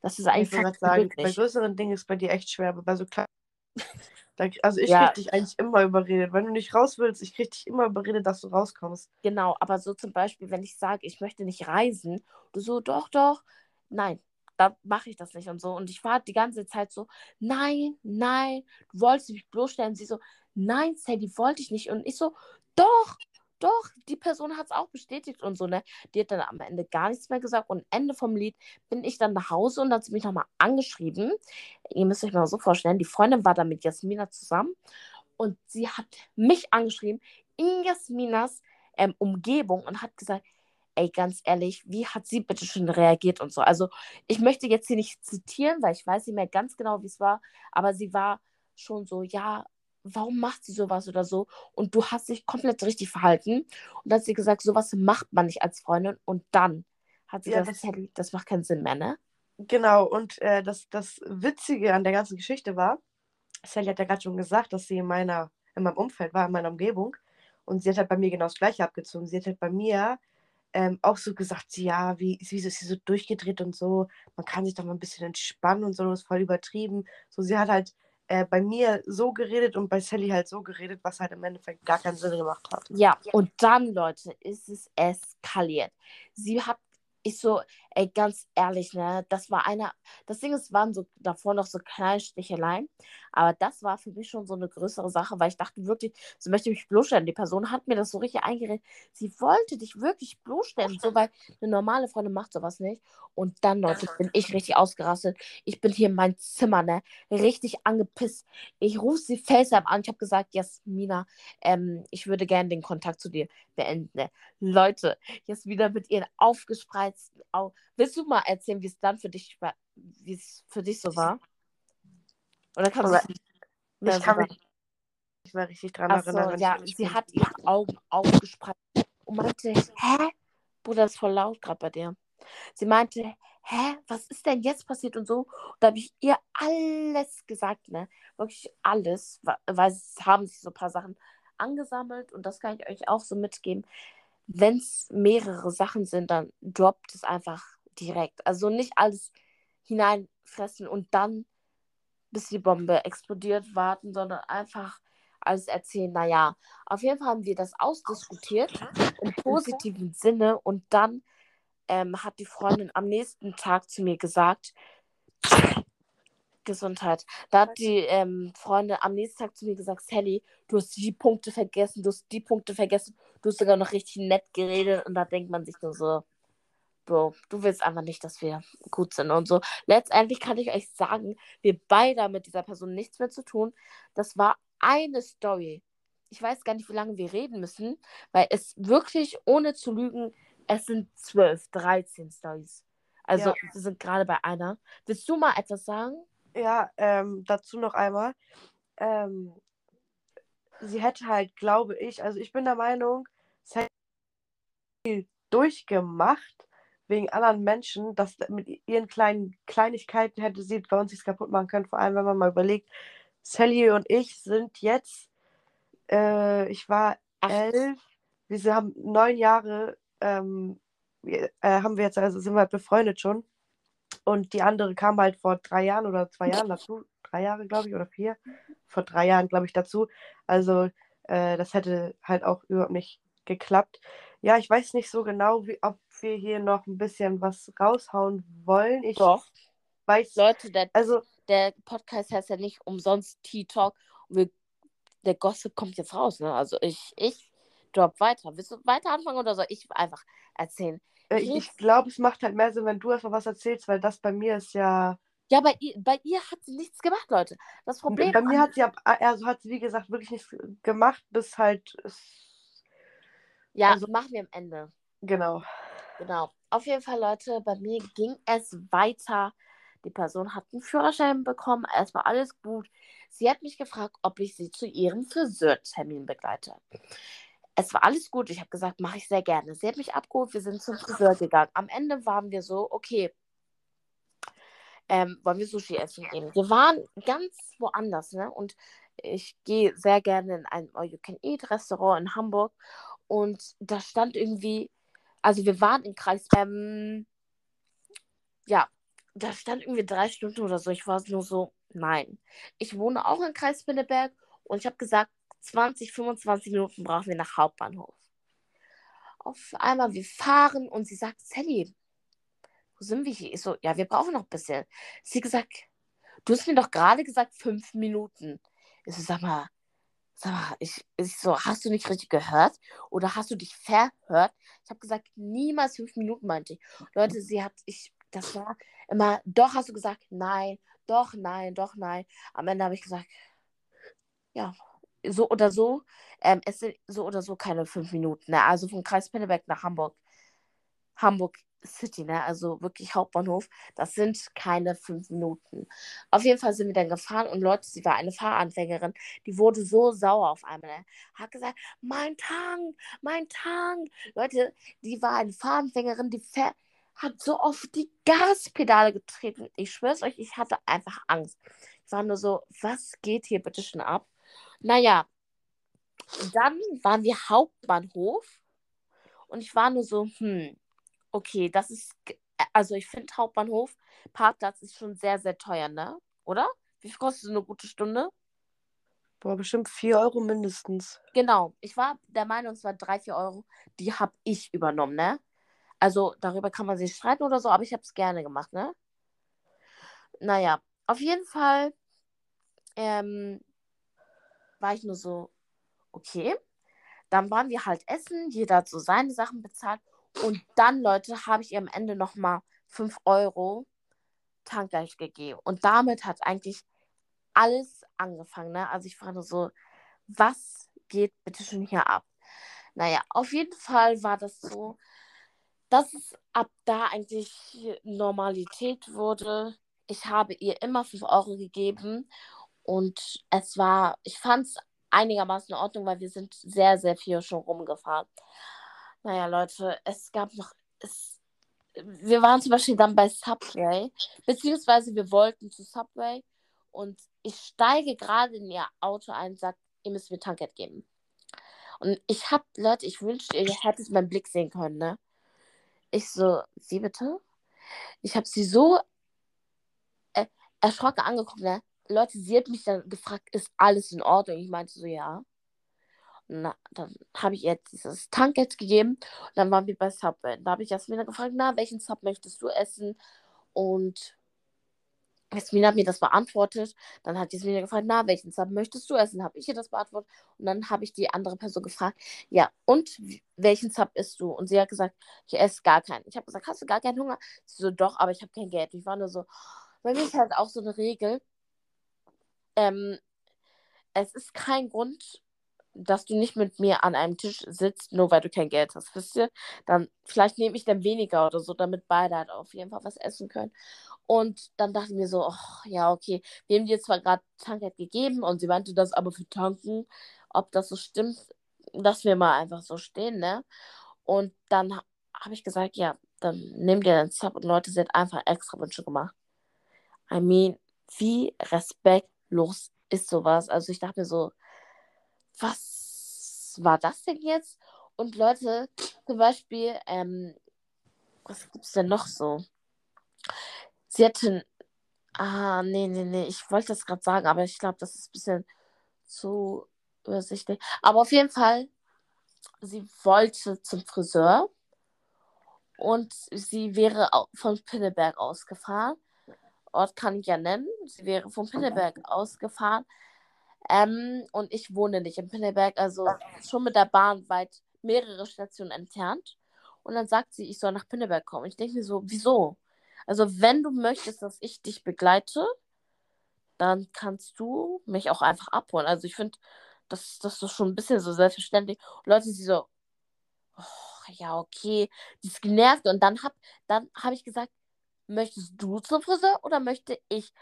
das ist Ich eigentlich fast gerade sagen, bei größeren Dingen ist bei dir echt schwer, aber bei so kleinen. Also ich Ja. krieg dich eigentlich immer überredet. Wenn du nicht raus willst, ich krieg dich immer überredet, dass du rauskommst. Genau, aber so zum Beispiel, wenn ich sage, ich möchte nicht reisen, du so, doch, doch, nein, da mache ich das nicht und so. Und ich war die ganze Zeit so, nein, nein, du wolltest mich bloßstellen. Sie so, nein, Sadie, wollte ich nicht. Und ich so, doch, doch, die Person hat es auch bestätigt und so, ne? Die hat dann am Ende gar nichts mehr gesagt. Und Ende vom Lied bin ich dann nach Hause und hat sie mich nochmal angeschrieben. Ihr müsst euch mal so vorstellen, die Freundin war dann mit Jasmina zusammen und sie hat mich angeschrieben in Jasminas ähm, Umgebung und hat gesagt, ey, ganz ehrlich, wie hat sie bitte schon reagiert und so. Also ich möchte jetzt hier nicht zitieren, weil ich weiß nicht mehr ganz genau, wie es war, aber sie war schon so, ja, warum macht sie sowas oder so? Und du hast dich komplett richtig verhalten. Und dann hat sie gesagt, sowas macht man nicht als Freundin. Und dann hat sie Ja, gesagt, das- Sally, das macht keinen Sinn mehr, ne? Genau, und äh, das, das Witzige an der ganzen Geschichte war, Sally hat ja gerade schon gesagt, dass sie in meiner, in meinem Umfeld war, in meiner Umgebung. Und sie hat halt bei mir genau das Gleiche abgezogen. Sie hat halt bei mir ähm, auch so gesagt, sie, ja, wie, wieso ist sie so durchgedreht und so, man kann sich doch mal ein bisschen entspannen und so, das ist voll übertrieben. So, sie hat halt äh, bei mir so geredet und bei Sally halt so geredet, was halt im Endeffekt gar keinen Sinn gemacht hat. Ja, und dann, Leute, ist es eskaliert. Sie hat, ich so, ey, ganz ehrlich, ne, das war einer, das Ding ist, waren so davor noch so kleine Sticheleien, aber das war für mich schon so eine größere Sache, weil ich dachte wirklich, sie möchte mich bloßstellen. Die Person hat mir das so richtig eingeredet. Sie wollte dich wirklich bloßstellen, so, weil eine normale Freundin macht sowas nicht. Und dann, Leute, bin ich richtig ausgerastet. Ich bin hier in meinem Zimmer, ne, richtig angepisst. Ich rufe sie FaceTime an. Ich habe gesagt, Jasmina, ähm, ich würde gerne den Kontakt zu dir beenden. Ne? Leute, jetzt wieder mit ihren aufgespreizten Augen. Willst du mal erzählen, wie es dann für dich war, wie es für dich so war? Oder kannst du nicht mehr Ich kann so mich nicht mehr richtig dran Ach so, erinnern. ich ja, sie bin. hat ihre Augen aufgespreizt und meinte, hä? Bruder, das ist voll laut gerade bei dir. Sie meinte, hä, was ist denn jetzt passiert und so? Und da habe ich ihr alles gesagt, ne? Wirklich alles, weil es haben sich so ein paar Sachen angesammelt und das kann ich euch auch so mitgeben. Wenn es mehrere Sachen sind, dann droppt es einfach direkt. Also nicht alles hineinfressen und dann, bis die Bombe explodiert, warten, sondern einfach alles erzählen. Naja, auf jeden Fall haben wir das ausdiskutiert im positiven Sinne und dann ähm, hat die Freundin am nächsten Tag zu mir gesagt, Gesundheit. Da hat die ähm, Freundin am nächsten Tag zu mir gesagt, Sally, du hast die Punkte vergessen, du hast die Punkte vergessen, du hast sogar noch richtig nett geredet und da denkt man sich nur so, Bro, du willst einfach nicht, dass wir gut sind und so. Letztendlich kann ich euch sagen, wir beide haben mit dieser Person nichts mehr zu tun. Das war eine Story. Ich weiß gar nicht, wie lange wir reden müssen, weil es wirklich, ohne zu lügen, es sind 12, 13 Stories. Also, Ja. wir sind gerade bei einer. Willst du mal etwas sagen? Ja, ähm, dazu noch einmal. Ähm, sie hätte halt, glaube ich, also ich bin der Meinung, es hätte viel durchgemacht wegen anderen Menschen, dass mit ihren kleinen Kleinigkeiten hätte sie bei uns nichts kaputt machen können. Vor allem, wenn man mal überlegt, Sally und ich sind jetzt, äh, ich war Ach, elf, wir haben neun Jahre, ähm, äh, haben wir jetzt, also sind wir halt befreundet schon. Und die andere kam halt vor drei Jahren oder zwei Jahren dazu. Drei Jahre, glaube ich, oder vier. Vor drei Jahren, glaube ich, dazu. Also, äh, das hätte halt auch überhaupt nicht geklappt. Ja, ich weiß nicht so genau, wie, ob wir hier noch ein bisschen was raushauen wollen. Ich doch. weiß, Leute, der, also, der Podcast heißt ja nicht umsonst Tea Talk. Und wir, der Gossip kommt jetzt raus, ne? Also ich, ich drop weiter. Willst du weiter anfangen oder soll ich einfach erzählen? äh, Ich- ich glaube, es macht halt mehr Sinn, wenn du erstmal was erzählst, weil das bei mir ist ja. Ja, bei ihr, bei ihr hat sie nichts gemacht, Leute. Das Problem Bei mir hat sie, also hat sie, wie gesagt, wirklich nichts gemacht, bis halt. Es, Ja, also- machen wir am Ende. genau. Genau. Auf jeden Fall, Leute, bei mir ging es weiter. Die Person hat einen Führerschein bekommen. Es war alles gut. Sie hat mich gefragt, ob ich sie zu ihrem Friseurtermin begleite. Es war alles gut. Ich habe gesagt, mache ich sehr gerne. Sie hat mich abgeholt. Wir sind zum Friseur gegangen. Am Ende waren wir so, okay, ähm, wollen wir Sushi essen gehen? Wir waren ganz woanders, ne? Und ich gehe sehr gerne in ein All-You-Can-Eat-Restaurant in Hamburg. Und da stand irgendwie, also wir waren in Kreis, ähm, ja, da stand irgendwie drei Stunden oder so. Ich war nur so, nein. Ich wohne auch in Kreis Pinneberg und ich habe gesagt, 20, 25 Minuten brauchen wir nach Hauptbahnhof. Auf einmal, wir fahren und sie sagt, Sally, wo sind wir hier? Ich so, ja, wir brauchen noch ein bisschen. Sie gesagt, du hast mir doch gerade gesagt, fünf Minuten. Ich so, sag mal, sag mal, ich, ich so, hast du nicht richtig gehört? Oder hast du dich verhört? Ich habe gesagt, niemals fünf Minuten, meinte ich. Leute, sie hat, ich, das war immer, doch hast du gesagt, nein, doch, nein, doch, nein. Am Ende habe ich gesagt, ja, so oder so, ähm, es sind so oder so keine fünf Minuten, ne? Also von Kreis Pinneberg nach Hamburg, Hamburg City, ne? Also wirklich Hauptbahnhof, das sind keine fünf Minuten. Auf jeden Fall sind wir dann gefahren und Leute, sie war eine Fahranfängerin, die wurde so sauer auf einmal, ne? Hat gesagt, mein Tank, mein Tank. Leute, die war eine Fahranfängerin, die fährt hat so oft die Gaspedale getreten. Ich schwör's euch, ich hatte einfach Angst. Ich war nur so, was geht hier bitte schon ab? Naja, dann waren wir Hauptbahnhof und ich war nur so, hm, okay, das ist, ge- also ich finde Hauptbahnhof, Parkplatz ist schon sehr, sehr teuer, ne? Oder? Wie viel kostet so eine gute Stunde? Boah, bestimmt 4 Euro mindestens. Genau, ich war der Meinung, es waren 3, 4 Euro, die habe ich übernommen, ne? Also darüber kann man sich streiten oder so, aber ich habe es gerne gemacht, ne? Naja, auf jeden Fall ähm, war ich nur so, okay. Dann waren wir halt essen, jeder hat so seine Sachen bezahlt. Und dann, Leute, habe ich ihr am Ende nochmal 5 Euro Tankgeld gegeben. Und damit hat eigentlich alles angefangen, ne? Also ich nur so, was geht bitte schon hier ab? Naja, auf jeden Fall war das so, dass es ab da eigentlich Normalität wurde. Ich habe ihr immer 5 Euro gegeben und es war, ich fand es einigermaßen in Ordnung, weil wir sind sehr, sehr viel schon rumgefahren. Naja, Leute, es gab noch, es, wir waren zum Beispiel dann bei Subway, beziehungsweise wir wollten zu Subway und ich steige gerade in ihr Auto ein und sage, ihr müsst mir Tankgeld geben. Und ich hab, Leute, ich wünschte, ihr hättet meinen Blick sehen können, ne? Ich so, wie bitte? Ich habe sie so äh, erschrocken angeguckt, ne? Leute, sie hat mich dann gefragt, ist alles in Ordnung? Ich meinte so, ja. Na, dann habe ich ihr dieses Tankgeld gegeben und dann waren wir bei Subway. Da habe ich Jasmina gefragt, na, welchen Sub möchtest du essen? Und Jasmin hat mir das beantwortet. Dann hat Jasmin gefragt, na, welchen Sub möchtest du essen? Habe ich ihr das beantwortet. Und dann habe ich die andere Person gefragt, ja, und welchen Sub isst du? Und sie hat gesagt, ich esse gar keinen. Ich habe gesagt, hast du gar keinen Hunger? Sie so, doch, aber ich habe kein Geld. Ich war nur so, bei mir ist halt auch so eine Regel. Ähm, es ist kein Grund, dass du nicht mit mir an einem Tisch sitzt, nur weil du kein Geld hast, wisst ihr? Dann, vielleicht nehme ich dann weniger oder so, damit beide halt auf jeden Fall was essen können. Und dann dachte ich mir so, ach, ja, okay, wir haben dir zwar gerade Tankgeld gegeben und sie meinte das aber für tanken, ob das so stimmt, dass wir mal einfach so stehen, ne? Und dann habe ich gesagt, ja, dann nimm dir den Sub und Leute, sie hat einfach extra Wünsche gemacht. I mean, wie respektlos ist sowas? Also ich dachte mir so, was war das denn jetzt? Und Leute, zum Beispiel, ähm, was gibt's denn noch so? Sie hatten, ah, nee, nee, nee, ich wollte das gerade sagen, aber ich glaube, das ist ein bisschen zu übersichtlich. Aber auf jeden Fall, sie wollte zum Friseur und sie wäre von Pinneberg ausgefahren. Ort kann ich ja nennen. Sie wäre von Pinneberg ausgefahren. Ähm, und ich wohne nicht in Pinneberg, also schon mit der Bahn weit mehrere Stationen entfernt. Und dann sagt sie, ich soll nach Pinneberg kommen. Ich denke mir so, wieso? Also, wenn du möchtest, dass ich dich begleite, dann kannst du mich auch einfach abholen. Also, ich finde, das, das ist schon ein bisschen so selbstverständlich. Und Leute, die so, oh, ja, okay, die ist genervt. Und dann habe dann hab ich gesagt, möchtest du zum Friseur oder möchte ich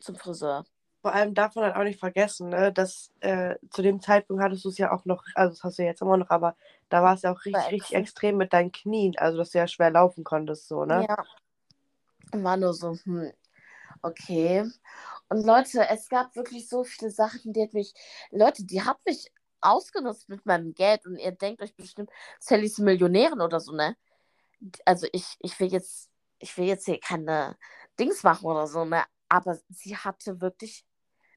zum Friseur? Vor allem darf man halt auch nicht vergessen, ne, dass äh, zu dem Zeitpunkt hattest du es ja auch noch, also das hast du ja jetzt immer noch, aber da war es ja auch richtig, richtig extrem mit deinen Knien, also dass du ja schwer laufen konntest, so, ne? Ja. War nur so, hm, okay. Und Leute, es gab wirklich so viele Sachen, die hat mich, Leute, die hat mich ausgenutzt mit meinem Geld und ihr denkt euch bestimmt, Sallys Millionärin oder so, ne? Also ich, ich will jetzt, ich will jetzt hier keine Dings machen oder so, ne? Aber sie hatte wirklich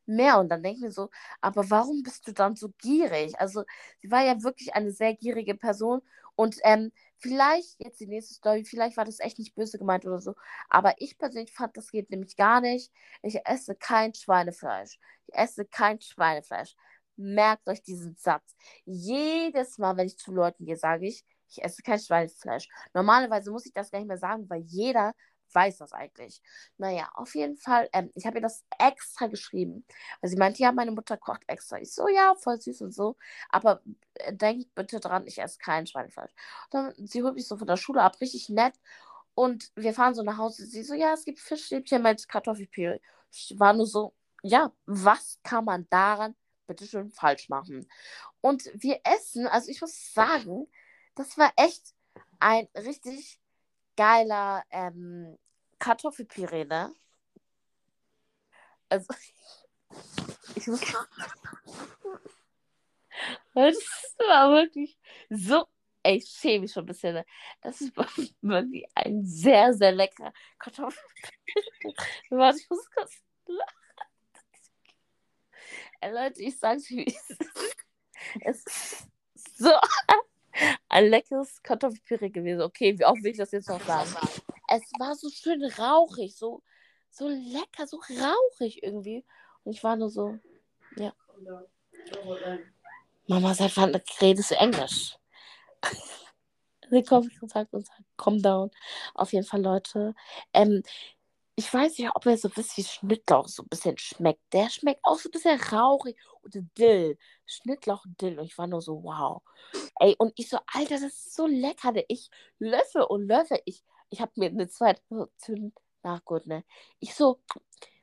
mehr. Und dann denke ich mir so, aber warum bist du dann so gierig? Also, sie war ja wirklich eine sehr gierige Person. Und ähm, vielleicht, jetzt die nächste Story, vielleicht war das echt nicht böse gemeint oder so. Aber ich persönlich fand, das geht nämlich gar nicht. Ich esse kein Schweinefleisch. Ich esse kein Schweinefleisch. Merkt euch diesen Satz. Jedes Mal, wenn ich zu Leuten gehe, sage ich, ich esse kein Schweinefleisch. Normalerweise muss ich das gar nicht mehr sagen, weil jeder weiß das eigentlich. Naja, auf jeden Fall, ähm, ich habe ihr das extra geschrieben. Weil sie meinte, ja, meine Mutter kocht extra. Ich so, ja, voll süß und so. Aber äh, denkt bitte dran, ich esse kein Schweinefleisch. Dann, sie holt mich so von der Schule ab, richtig nett. Und wir fahren so nach Hause. Sie so, ja, es gibt Fischstäbchen mit Kartoffelpüree. Ich war nur so, ja, was kann man daran bitte schön falsch machen? Und wir essen, also ich muss sagen, das war echt ein richtig geiler ähm, Kartoffelpüree, ne? Also, ich muss. Das war wirklich so. Ey, ich schäme mich schon ein bisschen. Ne? Das ist wirklich ein sehr, sehr leckerer Kartoffelpüree. Warte, ich muss kurz lachen. Ey, Leute, ich sag's wie es ist so ein leckeres Kartoffelpüree gewesen. Okay, wie oft will ich das jetzt noch sagen? Es war so schön rauchig, so, so lecker, so rauchig irgendwie. Und ich war nur so, ja. Mama, seit wann redest du Englisch? Sie kommt und sagt und sagt, calm down. Auf jeden Fall, Leute. Ähm, ich weiß nicht, ob er so wisst, wie Schnittlauch so ein bisschen schmeckt. Der schmeckt auch so ein bisschen rauchig. Dill. Schnittlauch Dill. Und ich war nur so, wow. Ey, und ich so, Alter, das ist so lecker. Ich löffel und löffel. Ich, ich habe mir eine zweite nachgeholt, ne? Ich so,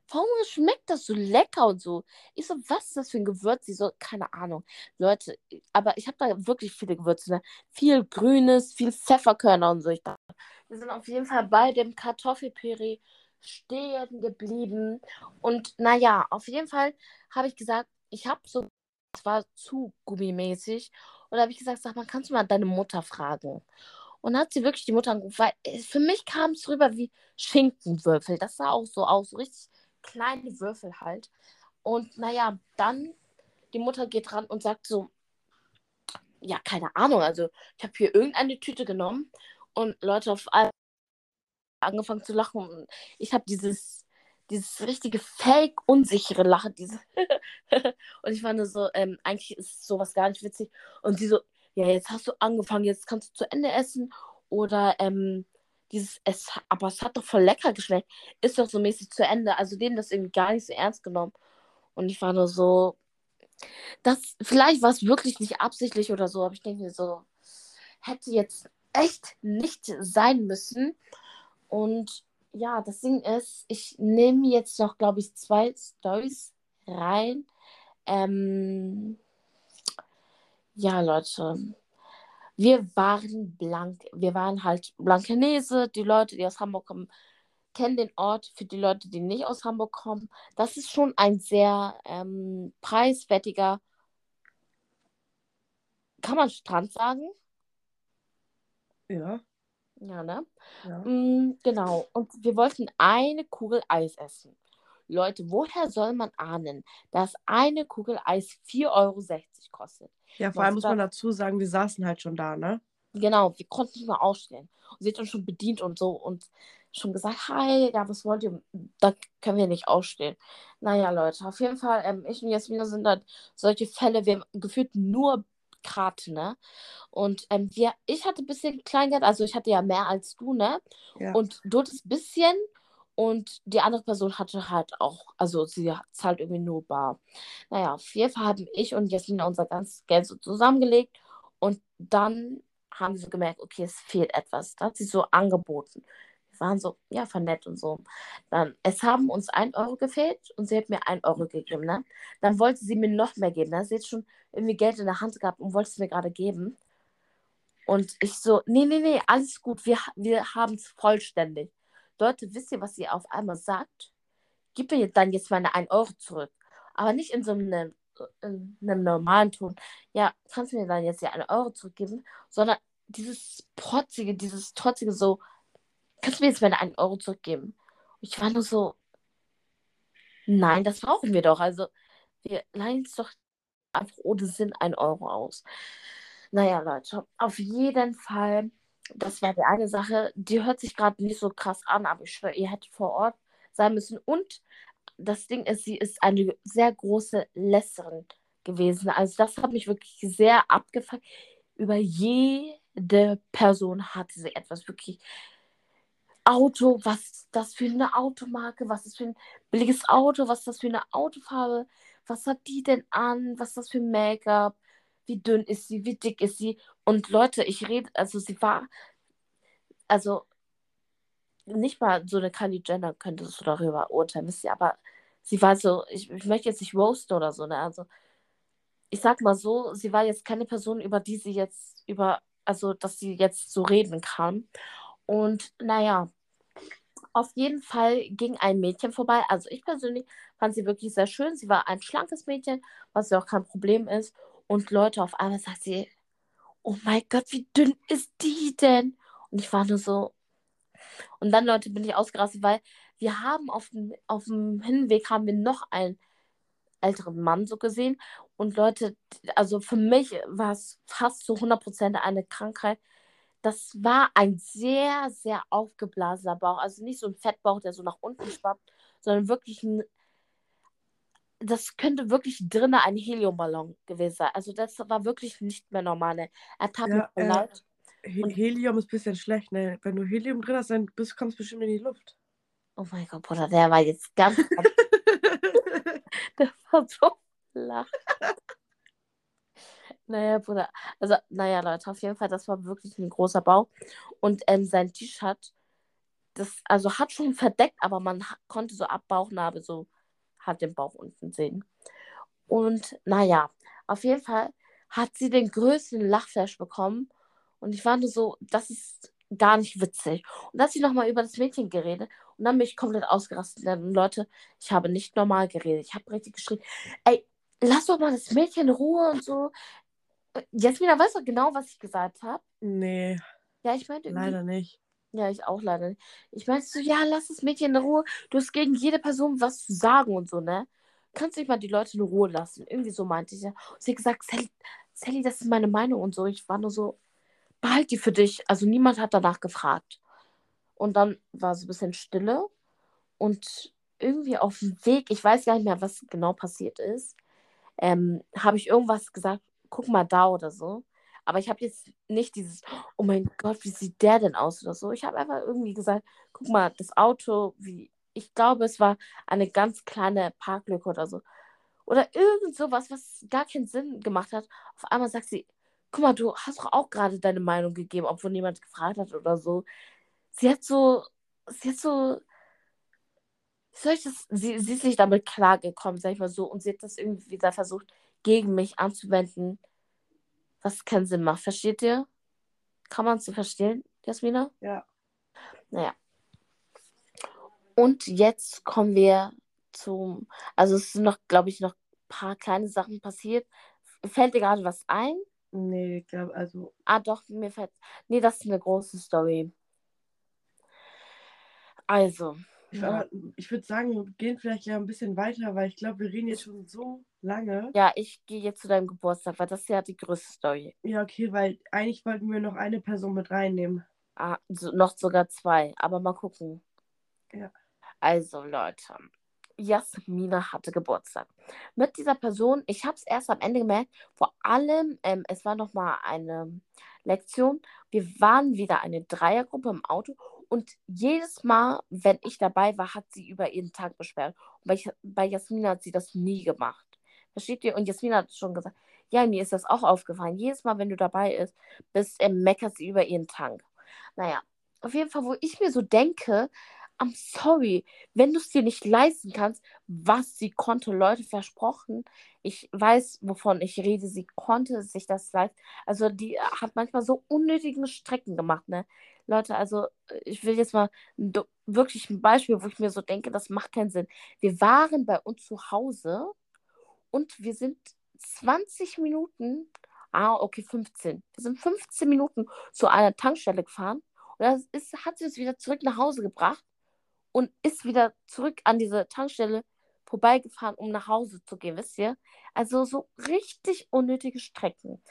warum schmeckt das so lecker und so? Ich so, was ist das für ein Gewürz? Ich so, keine Ahnung. Leute, aber ich habe da wirklich viele Gewürze, ne? Viel Grünes, viel Pfefferkörner und so. Ich dachte, wir sind auf jeden Fall bei dem Kartoffelpüree stehen geblieben. Und naja, auf jeden Fall habe ich gesagt, ich habe so, es war zu gummimäßig. Und da habe ich gesagt, sag mal, kannst du mal deine Mutter fragen? Und hat sie wirklich die Mutter angerufen, weil für mich kam es rüber wie Schinkenwürfel. Das sah auch so aus, so richtig kleine Würfel halt. Und naja, dann die Mutter geht ran und sagt so, ja, keine Ahnung, also ich habe hier irgendeine Tüte genommen und Leute auf einmal angefangen zu lachen. Ich habe dieses, dieses richtige fake unsichere Lachen, diese und ich fand so, ähm, eigentlich ist sowas gar nicht witzig. Und sie so, ja, jetzt hast du angefangen, jetzt kannst du zu Ende essen. Oder ähm, dieses, es, aber es hat doch voll lecker geschmeckt, ist doch so mäßig zu Ende, also denen das irgendwie gar nicht so ernst genommen. Und ich war nur so, das, vielleicht war es wirklich nicht absichtlich oder so, aber ich denke mir so, hätte jetzt echt nicht sein müssen. Und ja, das Ding ist, ich nehme jetzt noch, glaube ich, zwei Stories rein. Ähm, ja, Leute. Wir waren blank. Wir waren halt Blankenese. Die Leute, die aus Hamburg kommen, kennen den Ort. Für die Leute, die nicht aus Hamburg kommen, das ist schon ein sehr ähm, preiswertiger, kann man Strand sagen? Ja. Ja, ne? ja. Mm, genau. Und wir wollten eine Kugel Eis essen. Leute, woher soll man ahnen, dass eine Kugel Eis 4,60 Euro kostet? Ja, vor allem muss man dazu sagen, wir saßen halt schon da, ne? Genau, wir konnten nicht mal aufstehen. Und sie hat uns schon bedient und so und schon gesagt, hi, ja, was wollt ihr? Da können wir nicht aufstehen. Naja, Leute, auf jeden Fall, ähm, ich und Jasmina sind halt solche Fälle, wir haben gefühlt nur Karte, ne? Und ähm, wir, ich hatte ein bisschen Kleingeld, also ich hatte ja mehr als du, ne? Ja. Und du hattest ein bisschen und die andere Person hatte halt auch, also sie zahlt irgendwie nur bar. Naja, auf jeden Fall haben ich und Jasmina unser ganzes Geld so zusammengelegt und dann haben sie gemerkt, okay, es fehlt etwas. Da hat sie so angeboten. Waren so, ja, vernett und so. Dann, es haben uns ein Euro gefehlt und sie hat mir ein Euro gegeben, ne? Dann wollte sie mir noch mehr geben, ne? Sie hat schon irgendwie Geld in der Hand gehabt und wollte es mir gerade geben. Und ich so, nee, nee, nee, alles gut, wir, wir haben es vollständig. Leute, wisst ihr, was sie auf einmal sagt? Gib mir dann jetzt meine 1 Euro zurück. Aber nicht in so einem, in einem normalen Ton. Ja, kannst du mir dann jetzt ja 1 Euro zurückgeben? Sondern dieses protzige, dieses trotzige so, kannst du mir jetzt meine 1 Euro zurückgeben? Ich war nur so, nein, das brauchen wir doch. Also, wir leihen es doch einfach ohne Sinn 1 Euro aus. Naja, Leute, auf jeden Fall, das war die eine Sache. Die hört sich gerade nicht so krass an, aber ich schwöre, ihr hättet vor Ort sein müssen. Und das Ding ist, sie ist eine sehr große Lässerin gewesen. Also das hat mich wirklich sehr abgefuckt. Über jede Person hatte sie etwas wirklich. Auto, was ist das für eine Automarke, was ist für ein billiges Auto, was ist das für eine Autofarbe, was hat die denn an, was ist das für ein Make-up, wie dünn ist sie, wie dick ist sie. Und Leute, ich rede, also sie war, also nicht mal so eine Kylie Jenner könnte so darüber urteilen, wisst ihr, aber sie war so, ich, ich möchte jetzt nicht roasten oder so, ne, also ich sag mal so, sie war jetzt keine Person, über die sie jetzt, über, also dass sie jetzt so reden kann. Und naja, auf jeden Fall ging ein Mädchen vorbei. Also ich persönlich fand sie wirklich sehr schön. Sie war ein schlankes Mädchen, was ja auch kein Problem ist. Und Leute, auf einmal sagt sie, oh mein Gott, wie dünn ist die denn? Und ich war nur so. Und dann, Leute, bin ich ausgerastet, weil wir haben auf dem, auf dem Hinweg haben wir noch einen älteren Mann so gesehen. Und Leute, also für mich war es fast zu 100% eine Krankheit. Das war ein sehr, sehr aufgeblasener Bauch. Also nicht so ein Fettbauch, der so nach unten schwappt, sondern wirklich ein. Das könnte wirklich drinnen ein Heliumballon gewesen sein. Also das war wirklich nicht mehr normal. Ne? Er tat Ja, mir äh, leid. He Helium ist ein bisschen schlecht, ne? Wenn du Helium drin hast, dann bist, kommst du bestimmt in die Luft. Oh mein Gott, Bruder, der war jetzt ganz. der war so flach. Naja, Bruder. Also, naja, Leute, auf jeden Fall, das war wirklich ein großer Bauch. Und ähm, sein T-Shirt, das, also hat schon verdeckt, aber man konnte so ab Bauchnabel so hat den Bauch unten sehen. Und naja, auf jeden Fall hat sie den größten Lachflash bekommen. Und ich war nur so, das ist gar nicht witzig. Und dann hat sie nochmal über das Mädchen geredet. Und dann bin ich komplett ausgerastet. Und Leute, ich habe nicht normal geredet. Ich habe richtig geschrien, ey, lass doch mal das Mädchen in Ruhe und so. Jasmina weiß doch genau, was ich gesagt habe. nee, Ja, ich meinte irgendwie. leider nicht. Ja, ich auch leider nicht. Ich meinte so, ja, lass das Mädchen in Ruhe. Du hast gegen jede Person was zu sagen und so, ne? Kannst du nicht mal die Leute in Ruhe lassen? Irgendwie so meinte ich ja. Und sie hat gesagt, Sally, Sally, das ist meine Meinung und so. Ich war nur so, behalt die für dich. Also niemand hat danach gefragt. Und dann war so ein bisschen Stille. Und irgendwie auf dem Weg, ich weiß gar nicht mehr, was genau passiert ist, ähm, habe ich irgendwas gesagt, guck mal da oder so. Aber ich habe jetzt nicht dieses, oh mein Gott, wie sieht der denn aus oder so. Ich habe einfach irgendwie gesagt, guck mal, das Auto, wie, ich glaube, es war eine ganz kleine Parklücke oder so. Oder irgend sowas, was gar keinen Sinn gemacht hat. Auf einmal sagt sie, guck mal, du hast doch auch gerade deine Meinung gegeben, obwohl niemand gefragt hat oder so. Sie hat so, sie hat so, wie soll ich das, sie, sie ist nicht damit klargekommen, sag ich mal so, und sie hat das irgendwie wieder versucht, gegen mich anzuwenden, was keinen Sinn macht. Versteht ihr? Kann man es so verstehen, Jasmina? Ja. Naja. Und jetzt kommen wir zum, also es sind noch, glaube ich, noch ein paar kleine Sachen passiert. Fällt dir gerade was ein? Nee, ich glaube, also. Ah, doch, mir fällt. Nee, das ist eine große Story. Also. Ja. Aber ich würde sagen, wir gehen vielleicht ja ein bisschen weiter, weil ich glaube, wir reden jetzt schon so lange. Ja, ich gehe jetzt zu deinem Geburtstag, weil das ist ja die größte Story. Ja, okay, weil eigentlich wollten wir noch eine Person mit reinnehmen. Ah, so, noch sogar zwei, aber mal gucken. Ja. Also, Leute, Jasmina hatte Geburtstag. Mit dieser Person, ich habe es erst am Ende gemerkt, vor allem, ähm, es war nochmal eine Lektion. Wir waren wieder eine Dreiergruppe im Auto und jedes Mal, wenn ich dabei war, hat sie über ihren Tag beschwert. Und bei, bei Jasmina hat sie das nie gemacht. Versteht ihr? Und Jasmina hat schon gesagt, ja, mir ist das auch aufgefallen. Jedes Mal, wenn du dabei bist, ähm, meckert sie über ihren Tank. Naja, auf jeden Fall, wo ich mir so denke, I'm sorry, wenn du es dir nicht leisten kannst, was sie konnte, Leute versprochen. Ich weiß, wovon ich rede. Sie konnte sich das leisten. Also, die hat manchmal so unnötige Strecken gemacht, ne? Leute, also, ich will jetzt mal wirklich ein Beispiel, wo ich mir so denke, das macht keinen Sinn. Wir waren bei uns zu Hause und wir sind 20 Minuten, ah, okay, 15. Wir sind 15 Minuten zu einer Tankstelle gefahren und das ist, hat sie uns wieder zurück nach Hause gebracht und ist wieder zurück an diese Tankstelle vorbeigefahren, um nach Hause zu gehen, wisst ihr? Also so richtig unnötige Strecken.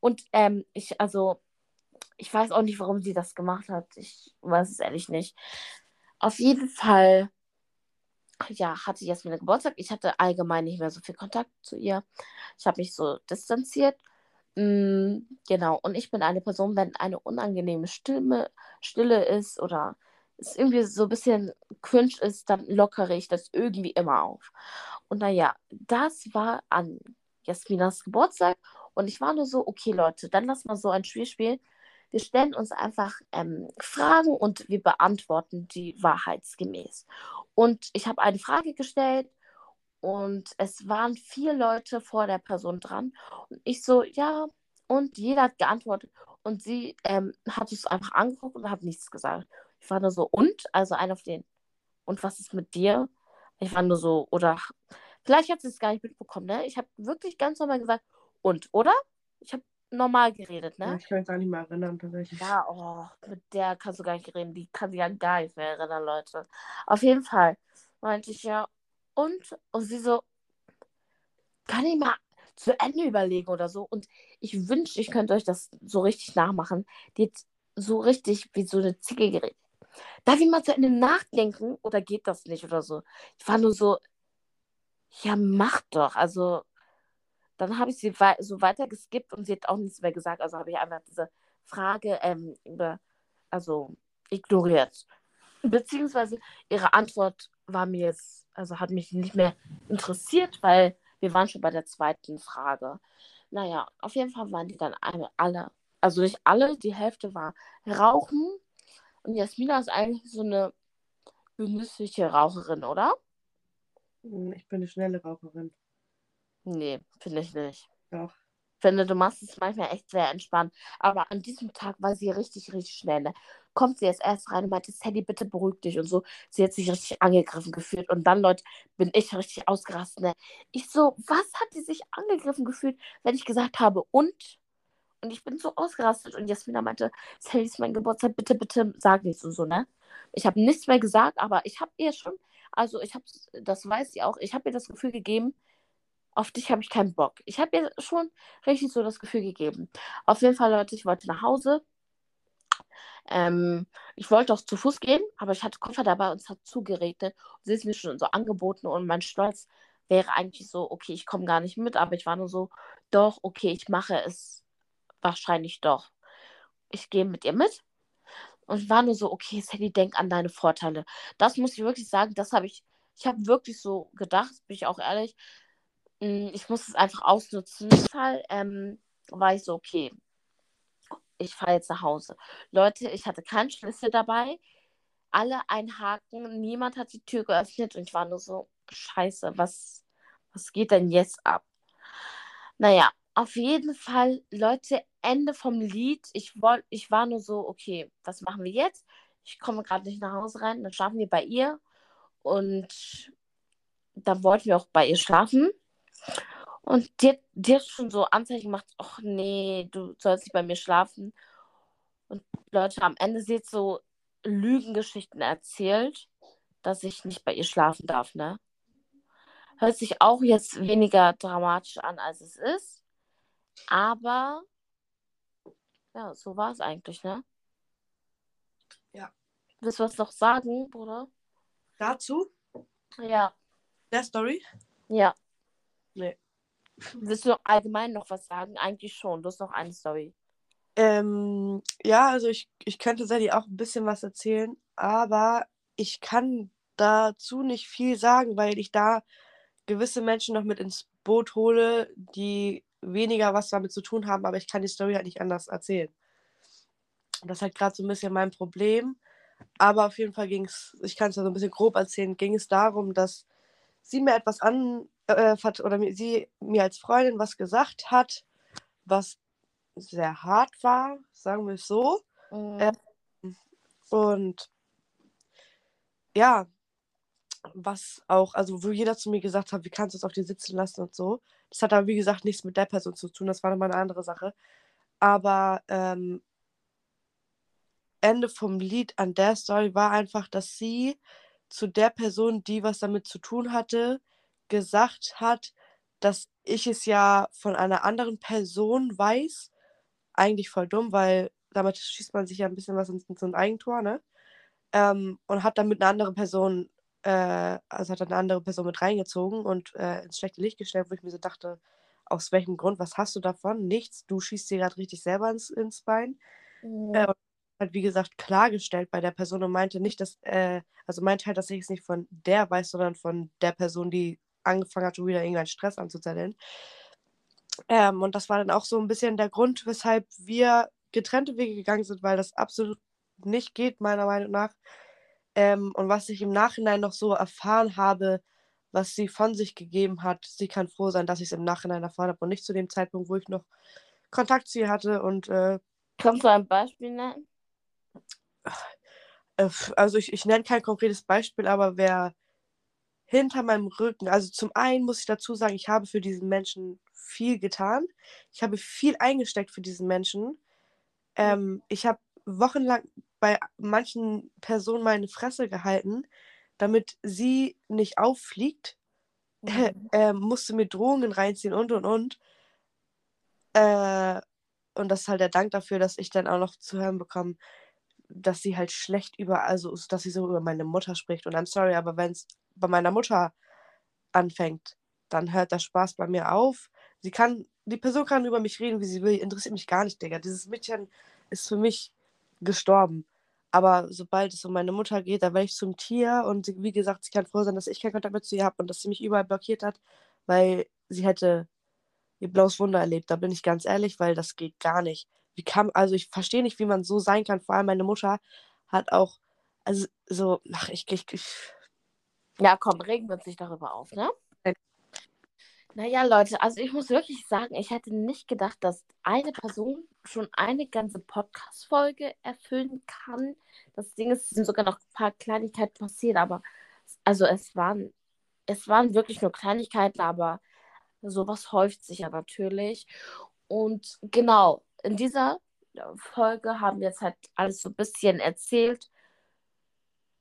Und ähm, ich, also, ich weiß auch nicht, warum sie das gemacht hat. Ich weiß es ehrlich nicht. Auf jeden Fall, ja, hatte Jasmin Geburtstag. Ich hatte allgemein nicht mehr so viel Kontakt zu ihr. Ich habe mich so distanziert. Mm, genau. Und ich bin eine Person, wenn eine unangenehme Stimme, Stille ist oder es irgendwie so ein bisschen cringe ist, dann lockere ich das irgendwie immer auf. Und naja, das war an Jasminas Geburtstag und ich war nur so, okay Leute, dann lass mal so ein Spiel spielen. Wir stellen uns einfach ähm, Fragen und wir beantworten die wahrheitsgemäß. Und ich habe eine Frage gestellt und es waren vier Leute vor der Person dran. Und ich so, ja, und jeder hat geantwortet. Und sie ähm, hat es einfach angeguckt und hat nichts gesagt. Ich war nur so, und? Also ein auf den. Und was ist mit dir? Ich war nur so, oder vielleicht hat sie es gar nicht mitbekommen, ne? Ich habe wirklich ganz normal gesagt, und, oder? Ich habe normal geredet, ne? Ich kann mich gar nicht mehr erinnern, tatsächlich. Ja, oh, mit der kannst du gar nicht reden. Die kann sich ja gar nicht mehr erinnern, Leute. Auf jeden Fall meinte ich ja, und? Und sie so, kann ich mal zu Ende überlegen oder so. Und ich wünschte, ich könnte euch das so richtig nachmachen. Die hat so richtig wie so eine Zicke geredet. Darf ich mal zu Ende nachdenken oder geht das nicht oder so? Ich war nur so, ja, mach doch. Also, dann habe ich sie wei so weiter geskippt und sie hat auch nichts mehr gesagt. Also habe ich einfach diese Frage ähm, über, also ignoriert. Beziehungsweise ihre Antwort war mir jetzt, also hat mich nicht mehr interessiert, weil wir waren schon bei der zweiten Frage. Naja, auf jeden Fall waren die dann alle, also nicht alle, die Hälfte war Rauchen und Jasmina ist eigentlich so eine genüssliche Raucherin, oder? Hm, ich bin eine schnelle Raucherin. Nee, finde ich nicht. Doch. Ich finde, du machst es manchmal echt sehr entspannt. Aber an diesem Tag war sie richtig, richtig schnell. Ne? Kommt sie jetzt erst rein und meinte, Sadie, bitte beruhig dich und so. Sie hat sich richtig angegriffen gefühlt. Und dann, Leute, bin ich richtig ausgerastet. Ne? Ich so, was hat sie sich angegriffen gefühlt, wenn ich gesagt habe, und? Und ich bin so ausgerastet. Und Jasmina meinte, Sally ist mein Geburtstag, bitte, bitte sag nichts und so, ne? Ich habe nichts mehr gesagt, aber ich habe ihr schon, also ich habe, das weiß sie auch, ich habe ihr das Gefühl gegeben, auf dich habe ich keinen Bock. Ich habe ihr schon richtig so das Gefühl gegeben. Auf jeden Fall, Leute, ich wollte nach Hause. Ähm, ich wollte auch zu Fuß gehen, aber ich hatte Koffer dabei und es hat zugeregnet. Und sie ist mir schon so angeboten und mein Stolz wäre eigentlich so, okay, ich komme gar nicht mit, aber ich war nur so, doch, okay, ich mache es wahrscheinlich doch. Ich gehe mit ihr mit und war nur so, okay, Sadie, denk an deine Vorteile. Das muss ich wirklich sagen, das habe ich, ich habe wirklich so gedacht, bin ich auch ehrlich, ich muss es einfach ausnutzen. Fall ähm, war ich so, okay, ich fahre jetzt nach Hause. Leute, ich hatte keinen Schlüssel dabei. Alle einhaken, niemand hat die Tür geöffnet und ich war nur so, scheiße, was, was geht denn jetzt ab? Naja, auf jeden Fall, Leute, Ende vom Lied. Ich, wollt, ich war nur so, okay, was machen wir jetzt? Ich komme gerade nicht nach Hause rein, dann schlafen wir bei ihr. Und dann wollten wir auch bei ihr schlafen. Und die, die hat schon so Anzeichen gemacht, ach nee, du sollst nicht bei mir schlafen. Und Leute, am Ende sie jetzt so Lügengeschichten erzählt, dass ich nicht bei ihr schlafen darf, ne? Hört sich auch jetzt weniger dramatisch an, als es ist. Aber ja, so war es eigentlich, ne? Ja. Willst du was noch sagen, Bruder? Dazu? Ja. Der Story? Ja. Nee. Willst du allgemein noch was sagen? Eigentlich schon. Du hast noch eine Story. Ähm, ja, also ich, ich könnte Sadie auch ein bisschen was erzählen, aber ich kann dazu nicht viel sagen, weil ich da gewisse Menschen noch mit ins Boot hole, die weniger was damit zu tun haben, aber ich kann die Story halt nicht anders erzählen. Das ist halt gerade so ein bisschen mein Problem. Aber auf jeden Fall ging es, ich kann es ja so ein bisschen grob erzählen, ging es darum, dass sie mir etwas an, äh, oder sie mir als Freundin was gesagt hat, was sehr hart war, sagen wir es so. Mhm. Ähm, und ja, was auch, also wo jeder zu mir gesagt hat, wie kannst du es auf dir sitzen lassen und so. Das hat aber, wie gesagt, nichts mit der Person zu tun, das war nochmal eine andere Sache. Aber ähm, Ende vom Lied an der Story war einfach, dass sie zu der Person, die was damit zu tun hatte, gesagt hat, dass ich es ja von einer anderen Person weiß. Eigentlich voll dumm, weil damit schießt man sich ja ein bisschen was in, so ein Eigentor, ne? Ähm, und hat dann mit einer anderen Person äh, also hat eine andere Person mit reingezogen und äh, ins schlechte Licht gestellt, wo ich mir so dachte, aus welchem Grund, was hast du davon? Nichts, du schießt dir gerade richtig selber ins, ins Bein. Mhm. Äh, hat, wie gesagt, klargestellt bei der Person und meinte nicht, dass, äh, also meinte halt, dass ich es nicht von der weiß, sondern von der Person, die angefangen hat, schon wieder irgendeinen Stress anzuzetteln. Ähm, und das war dann auch so ein bisschen der Grund, weshalb wir getrennte Wege gegangen sind, weil das absolut nicht geht, meiner Meinung nach. Ähm, und was ich im Nachhinein noch so erfahren habe, was sie von sich gegeben hat, sie kann froh sein, dass ich es im Nachhinein erfahren habe und nicht zu dem Zeitpunkt, wo ich noch Kontakt zu ihr hatte. Und äh, kannst du ein Beispiel nennen? Äh, also ich, ich nenne kein konkretes Beispiel, aber wer hinter meinem Rücken, also zum einen muss ich dazu sagen, ich habe für diesen Menschen viel getan. Ich habe viel eingesteckt für diesen Menschen. Ähm, ich habe wochenlang bei manchen Personen meine Fresse gehalten, damit sie nicht auffliegt. Mhm. Äh, musste mir Drohungen reinziehen und und und. Äh, und das ist halt der Dank dafür, dass ich dann auch noch zu hören bekomme, dass sie halt schlecht über, also dass sie so über meine Mutter spricht. Und I'm sorry, aber wenn es bei meiner Mutter anfängt, dann hört der Spaß bei mir auf. Sie kann, die Person kann über mich reden, wie sie will, interessiert mich gar nicht, Digga. Dieses Mädchen ist für mich gestorben. Aber sobald es um meine Mutter geht, da werde ich zum Tier und sie, wie gesagt, sie kann froh sein, dass ich keinen Kontakt mehr zu ihr habe und dass sie mich überall blockiert hat, weil sie hätte ihr blaues Wunder erlebt. Da bin ich ganz ehrlich, weil das geht gar nicht. Wie kann, also ich verstehe nicht, wie man so sein kann. Vor allem meine Mutter hat auch, also so, ach, ich, ich, ich Ja, komm, regen wir uns nicht darüber auf, ne? Naja, Leute, also ich muss wirklich sagen, ich hätte nicht gedacht, dass eine Person schon eine ganze Podcast-Folge erfüllen kann. Das Ding ist, es sind sogar noch ein paar Kleinigkeiten passiert, aber also es waren, es waren wirklich nur Kleinigkeiten, aber sowas häuft sich ja natürlich. Und genau, in dieser Folge haben wir jetzt halt alles so ein bisschen erzählt,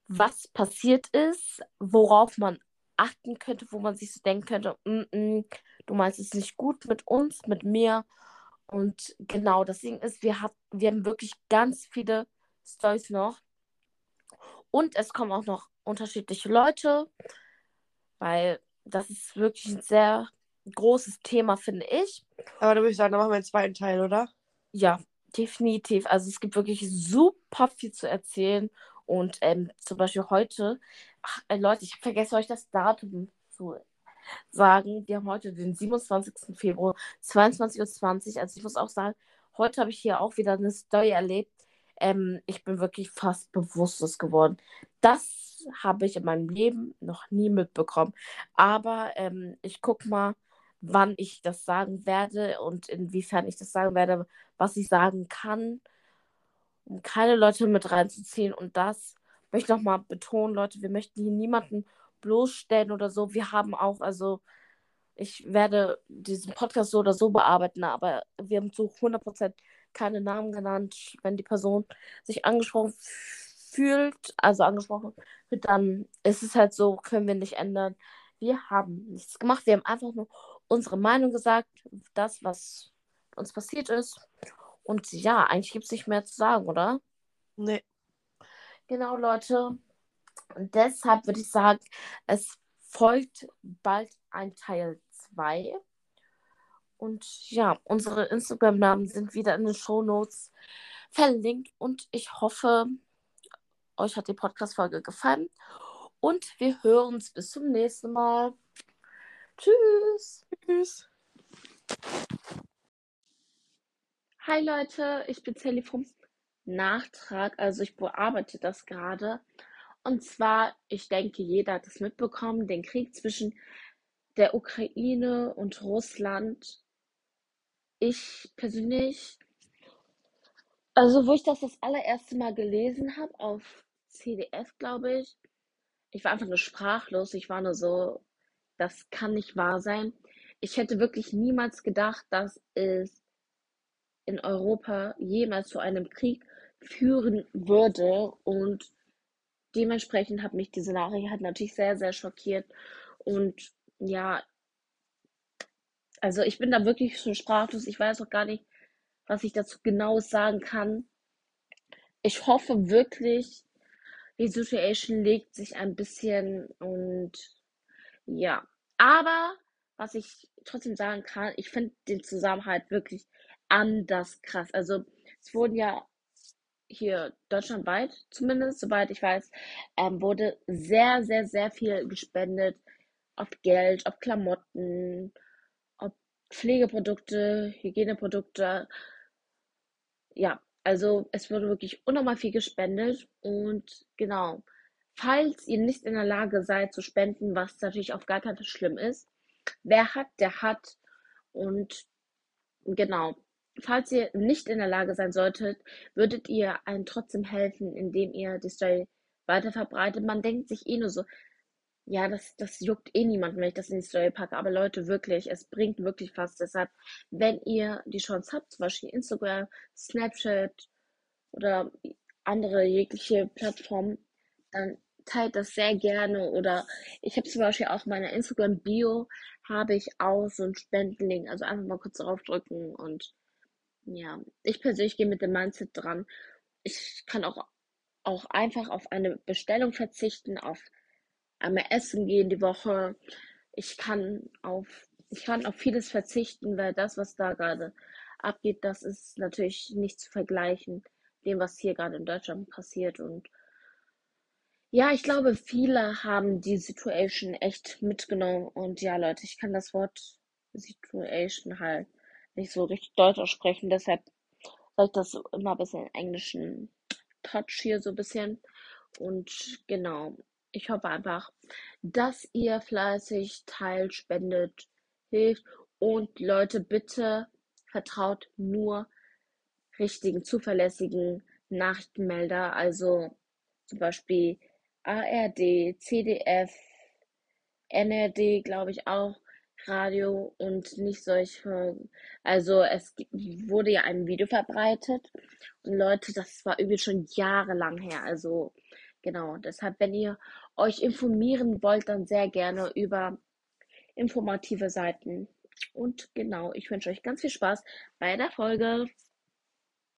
was passiert ist, worauf man achten könnte, wo man sich so denken könnte, mm -mm, du meinst es nicht gut mit uns, mit mir. Und genau, Ding ist, wir, hat, wir haben wirklich ganz viele Stories noch. Und es kommen auch noch unterschiedliche Leute, weil das ist wirklich ein sehr großes Thema, finde ich. Aber da würde ich sagen, dann machen wir einen zweiten Teil, oder? Ja, definitiv. Also es gibt wirklich super viel zu erzählen. Und ähm, zum Beispiel heute, ach, äh, Leute, ich vergesse euch das Datum zu sagen. Wir haben heute den 27. Februar, 22.20 Uhr. Also ich muss auch sagen, heute habe ich hier auch wieder eine Story erlebt. Ähm, ich bin wirklich fast bewusstlos geworden. Das habe ich in meinem Leben noch nie mitbekommen. Aber ähm, ich gucke mal, wann ich das sagen werde und inwiefern ich das sagen werde, was ich sagen kann, um keine Leute mit reinzuziehen. Und das möchte ich nochmal betonen, Leute, wir möchten hier niemanden bloßstellen oder so. Wir haben auch, also ich werde diesen Podcast so oder so bearbeiten, aber wir haben zu 100% keine Namen genannt. Wenn die Person sich angesprochen fühlt, also angesprochen wird, dann ist es halt so, können wir nicht ändern. Wir haben nichts gemacht. Wir haben einfach nur unsere Meinung gesagt, das, was uns passiert ist. Und ja, eigentlich gibt es nicht mehr zu sagen, oder? Nee. Genau, Leute. Und deshalb würde ich sagen, es folgt bald ein Teil 2. Und ja, unsere Instagram-Namen sind wieder in den Show Notes verlinkt. Und ich hoffe, euch hat die Podcast-Folge gefallen. Und wir hören uns bis zum nächsten Mal. Tschüss. Tschüss. Hi Leute, ich bin Sally vom Nachtrag. Also ich bearbeite das gerade. Und zwar, ich denke, jeder hat es mitbekommen, den Krieg zwischen der Ukraine und Russland. Ich persönlich, also wo ich das das allererste Mal gelesen habe, auf CDF, glaube ich, ich war einfach nur sprachlos. Ich war nur so, das kann nicht wahr sein. Ich hätte wirklich niemals gedacht, dass es in Europa jemals zu einem Krieg führen würde. Und dementsprechend hat mich diese Nachricht halt natürlich sehr, sehr schockiert. Und ja, also ich bin da wirklich schon sprachlos. Ich weiß auch gar nicht, was ich dazu genau sagen kann. Ich hoffe wirklich, die Situation legt sich ein bisschen und ja. Aber was ich trotzdem sagen kann, ich finde den Zusammenhalt wirklich anders krass. Also es wurden ja hier deutschlandweit zumindest, soweit ich weiß, ähm, wurde sehr, sehr, sehr viel gespendet. Ob Geld, ob Klamotten, ob Pflegeprodukte, Hygieneprodukte. Ja, also es wurde wirklich unnormal viel gespendet. Und genau, falls ihr nicht in der Lage seid zu spenden, was natürlich auf gar keinen Fall schlimm ist, wer hat, der hat. Und genau, falls ihr nicht in der Lage sein solltet, würdet ihr einem trotzdem helfen, indem ihr die Story weiter verbreitet. Man denkt sich eh nur so, ja, das, das juckt eh niemanden, wenn ich das in die Story packe. Aber Leute, wirklich, es bringt wirklich was. Deshalb, wenn ihr die Chance habt, zum Beispiel Instagram, Snapchat oder andere jegliche Plattformen, dann teilt das sehr gerne. Oder ich habe zum Beispiel auch meine Instagram-Bio, habe ich aus so ein Spendenlink. Also einfach mal kurz draufdrücken und ja, ich persönlich gehe mit dem Mindset dran. Ich kann auch, auch einfach auf eine Bestellung verzichten, auf einmal essen gehen die Woche. Ich kann auf, ich kann auf vieles verzichten, weil das, was da gerade abgeht, das ist natürlich nicht zu vergleichen dem, was hier gerade in Deutschland passiert. Und ja, ich glaube, viele haben die Situation echt mitgenommen. Und ja, Leute, ich kann das Wort Situation halt nicht so richtig Deutsch aussprechen. Deshalb sage ich das immer ein bisschen in englischen Touch hier so ein bisschen. Und genau, ich hoffe einfach, dass ihr fleißig teilt, spendet, hilft. Und Leute, bitte vertraut nur richtigen, zuverlässigen Nachrichtenmelder, also zum Beispiel ARD, CDF, NRD, glaube ich auch, Radio und nicht solche. Also es wurde ja ein Video verbreitet und Leute, das war irgendwie schon jahrelang her. Also genau, deshalb, wenn ihr euch informieren wollt, dann sehr gerne über informative Seiten. Und genau, ich wünsche euch ganz viel Spaß bei der Folge.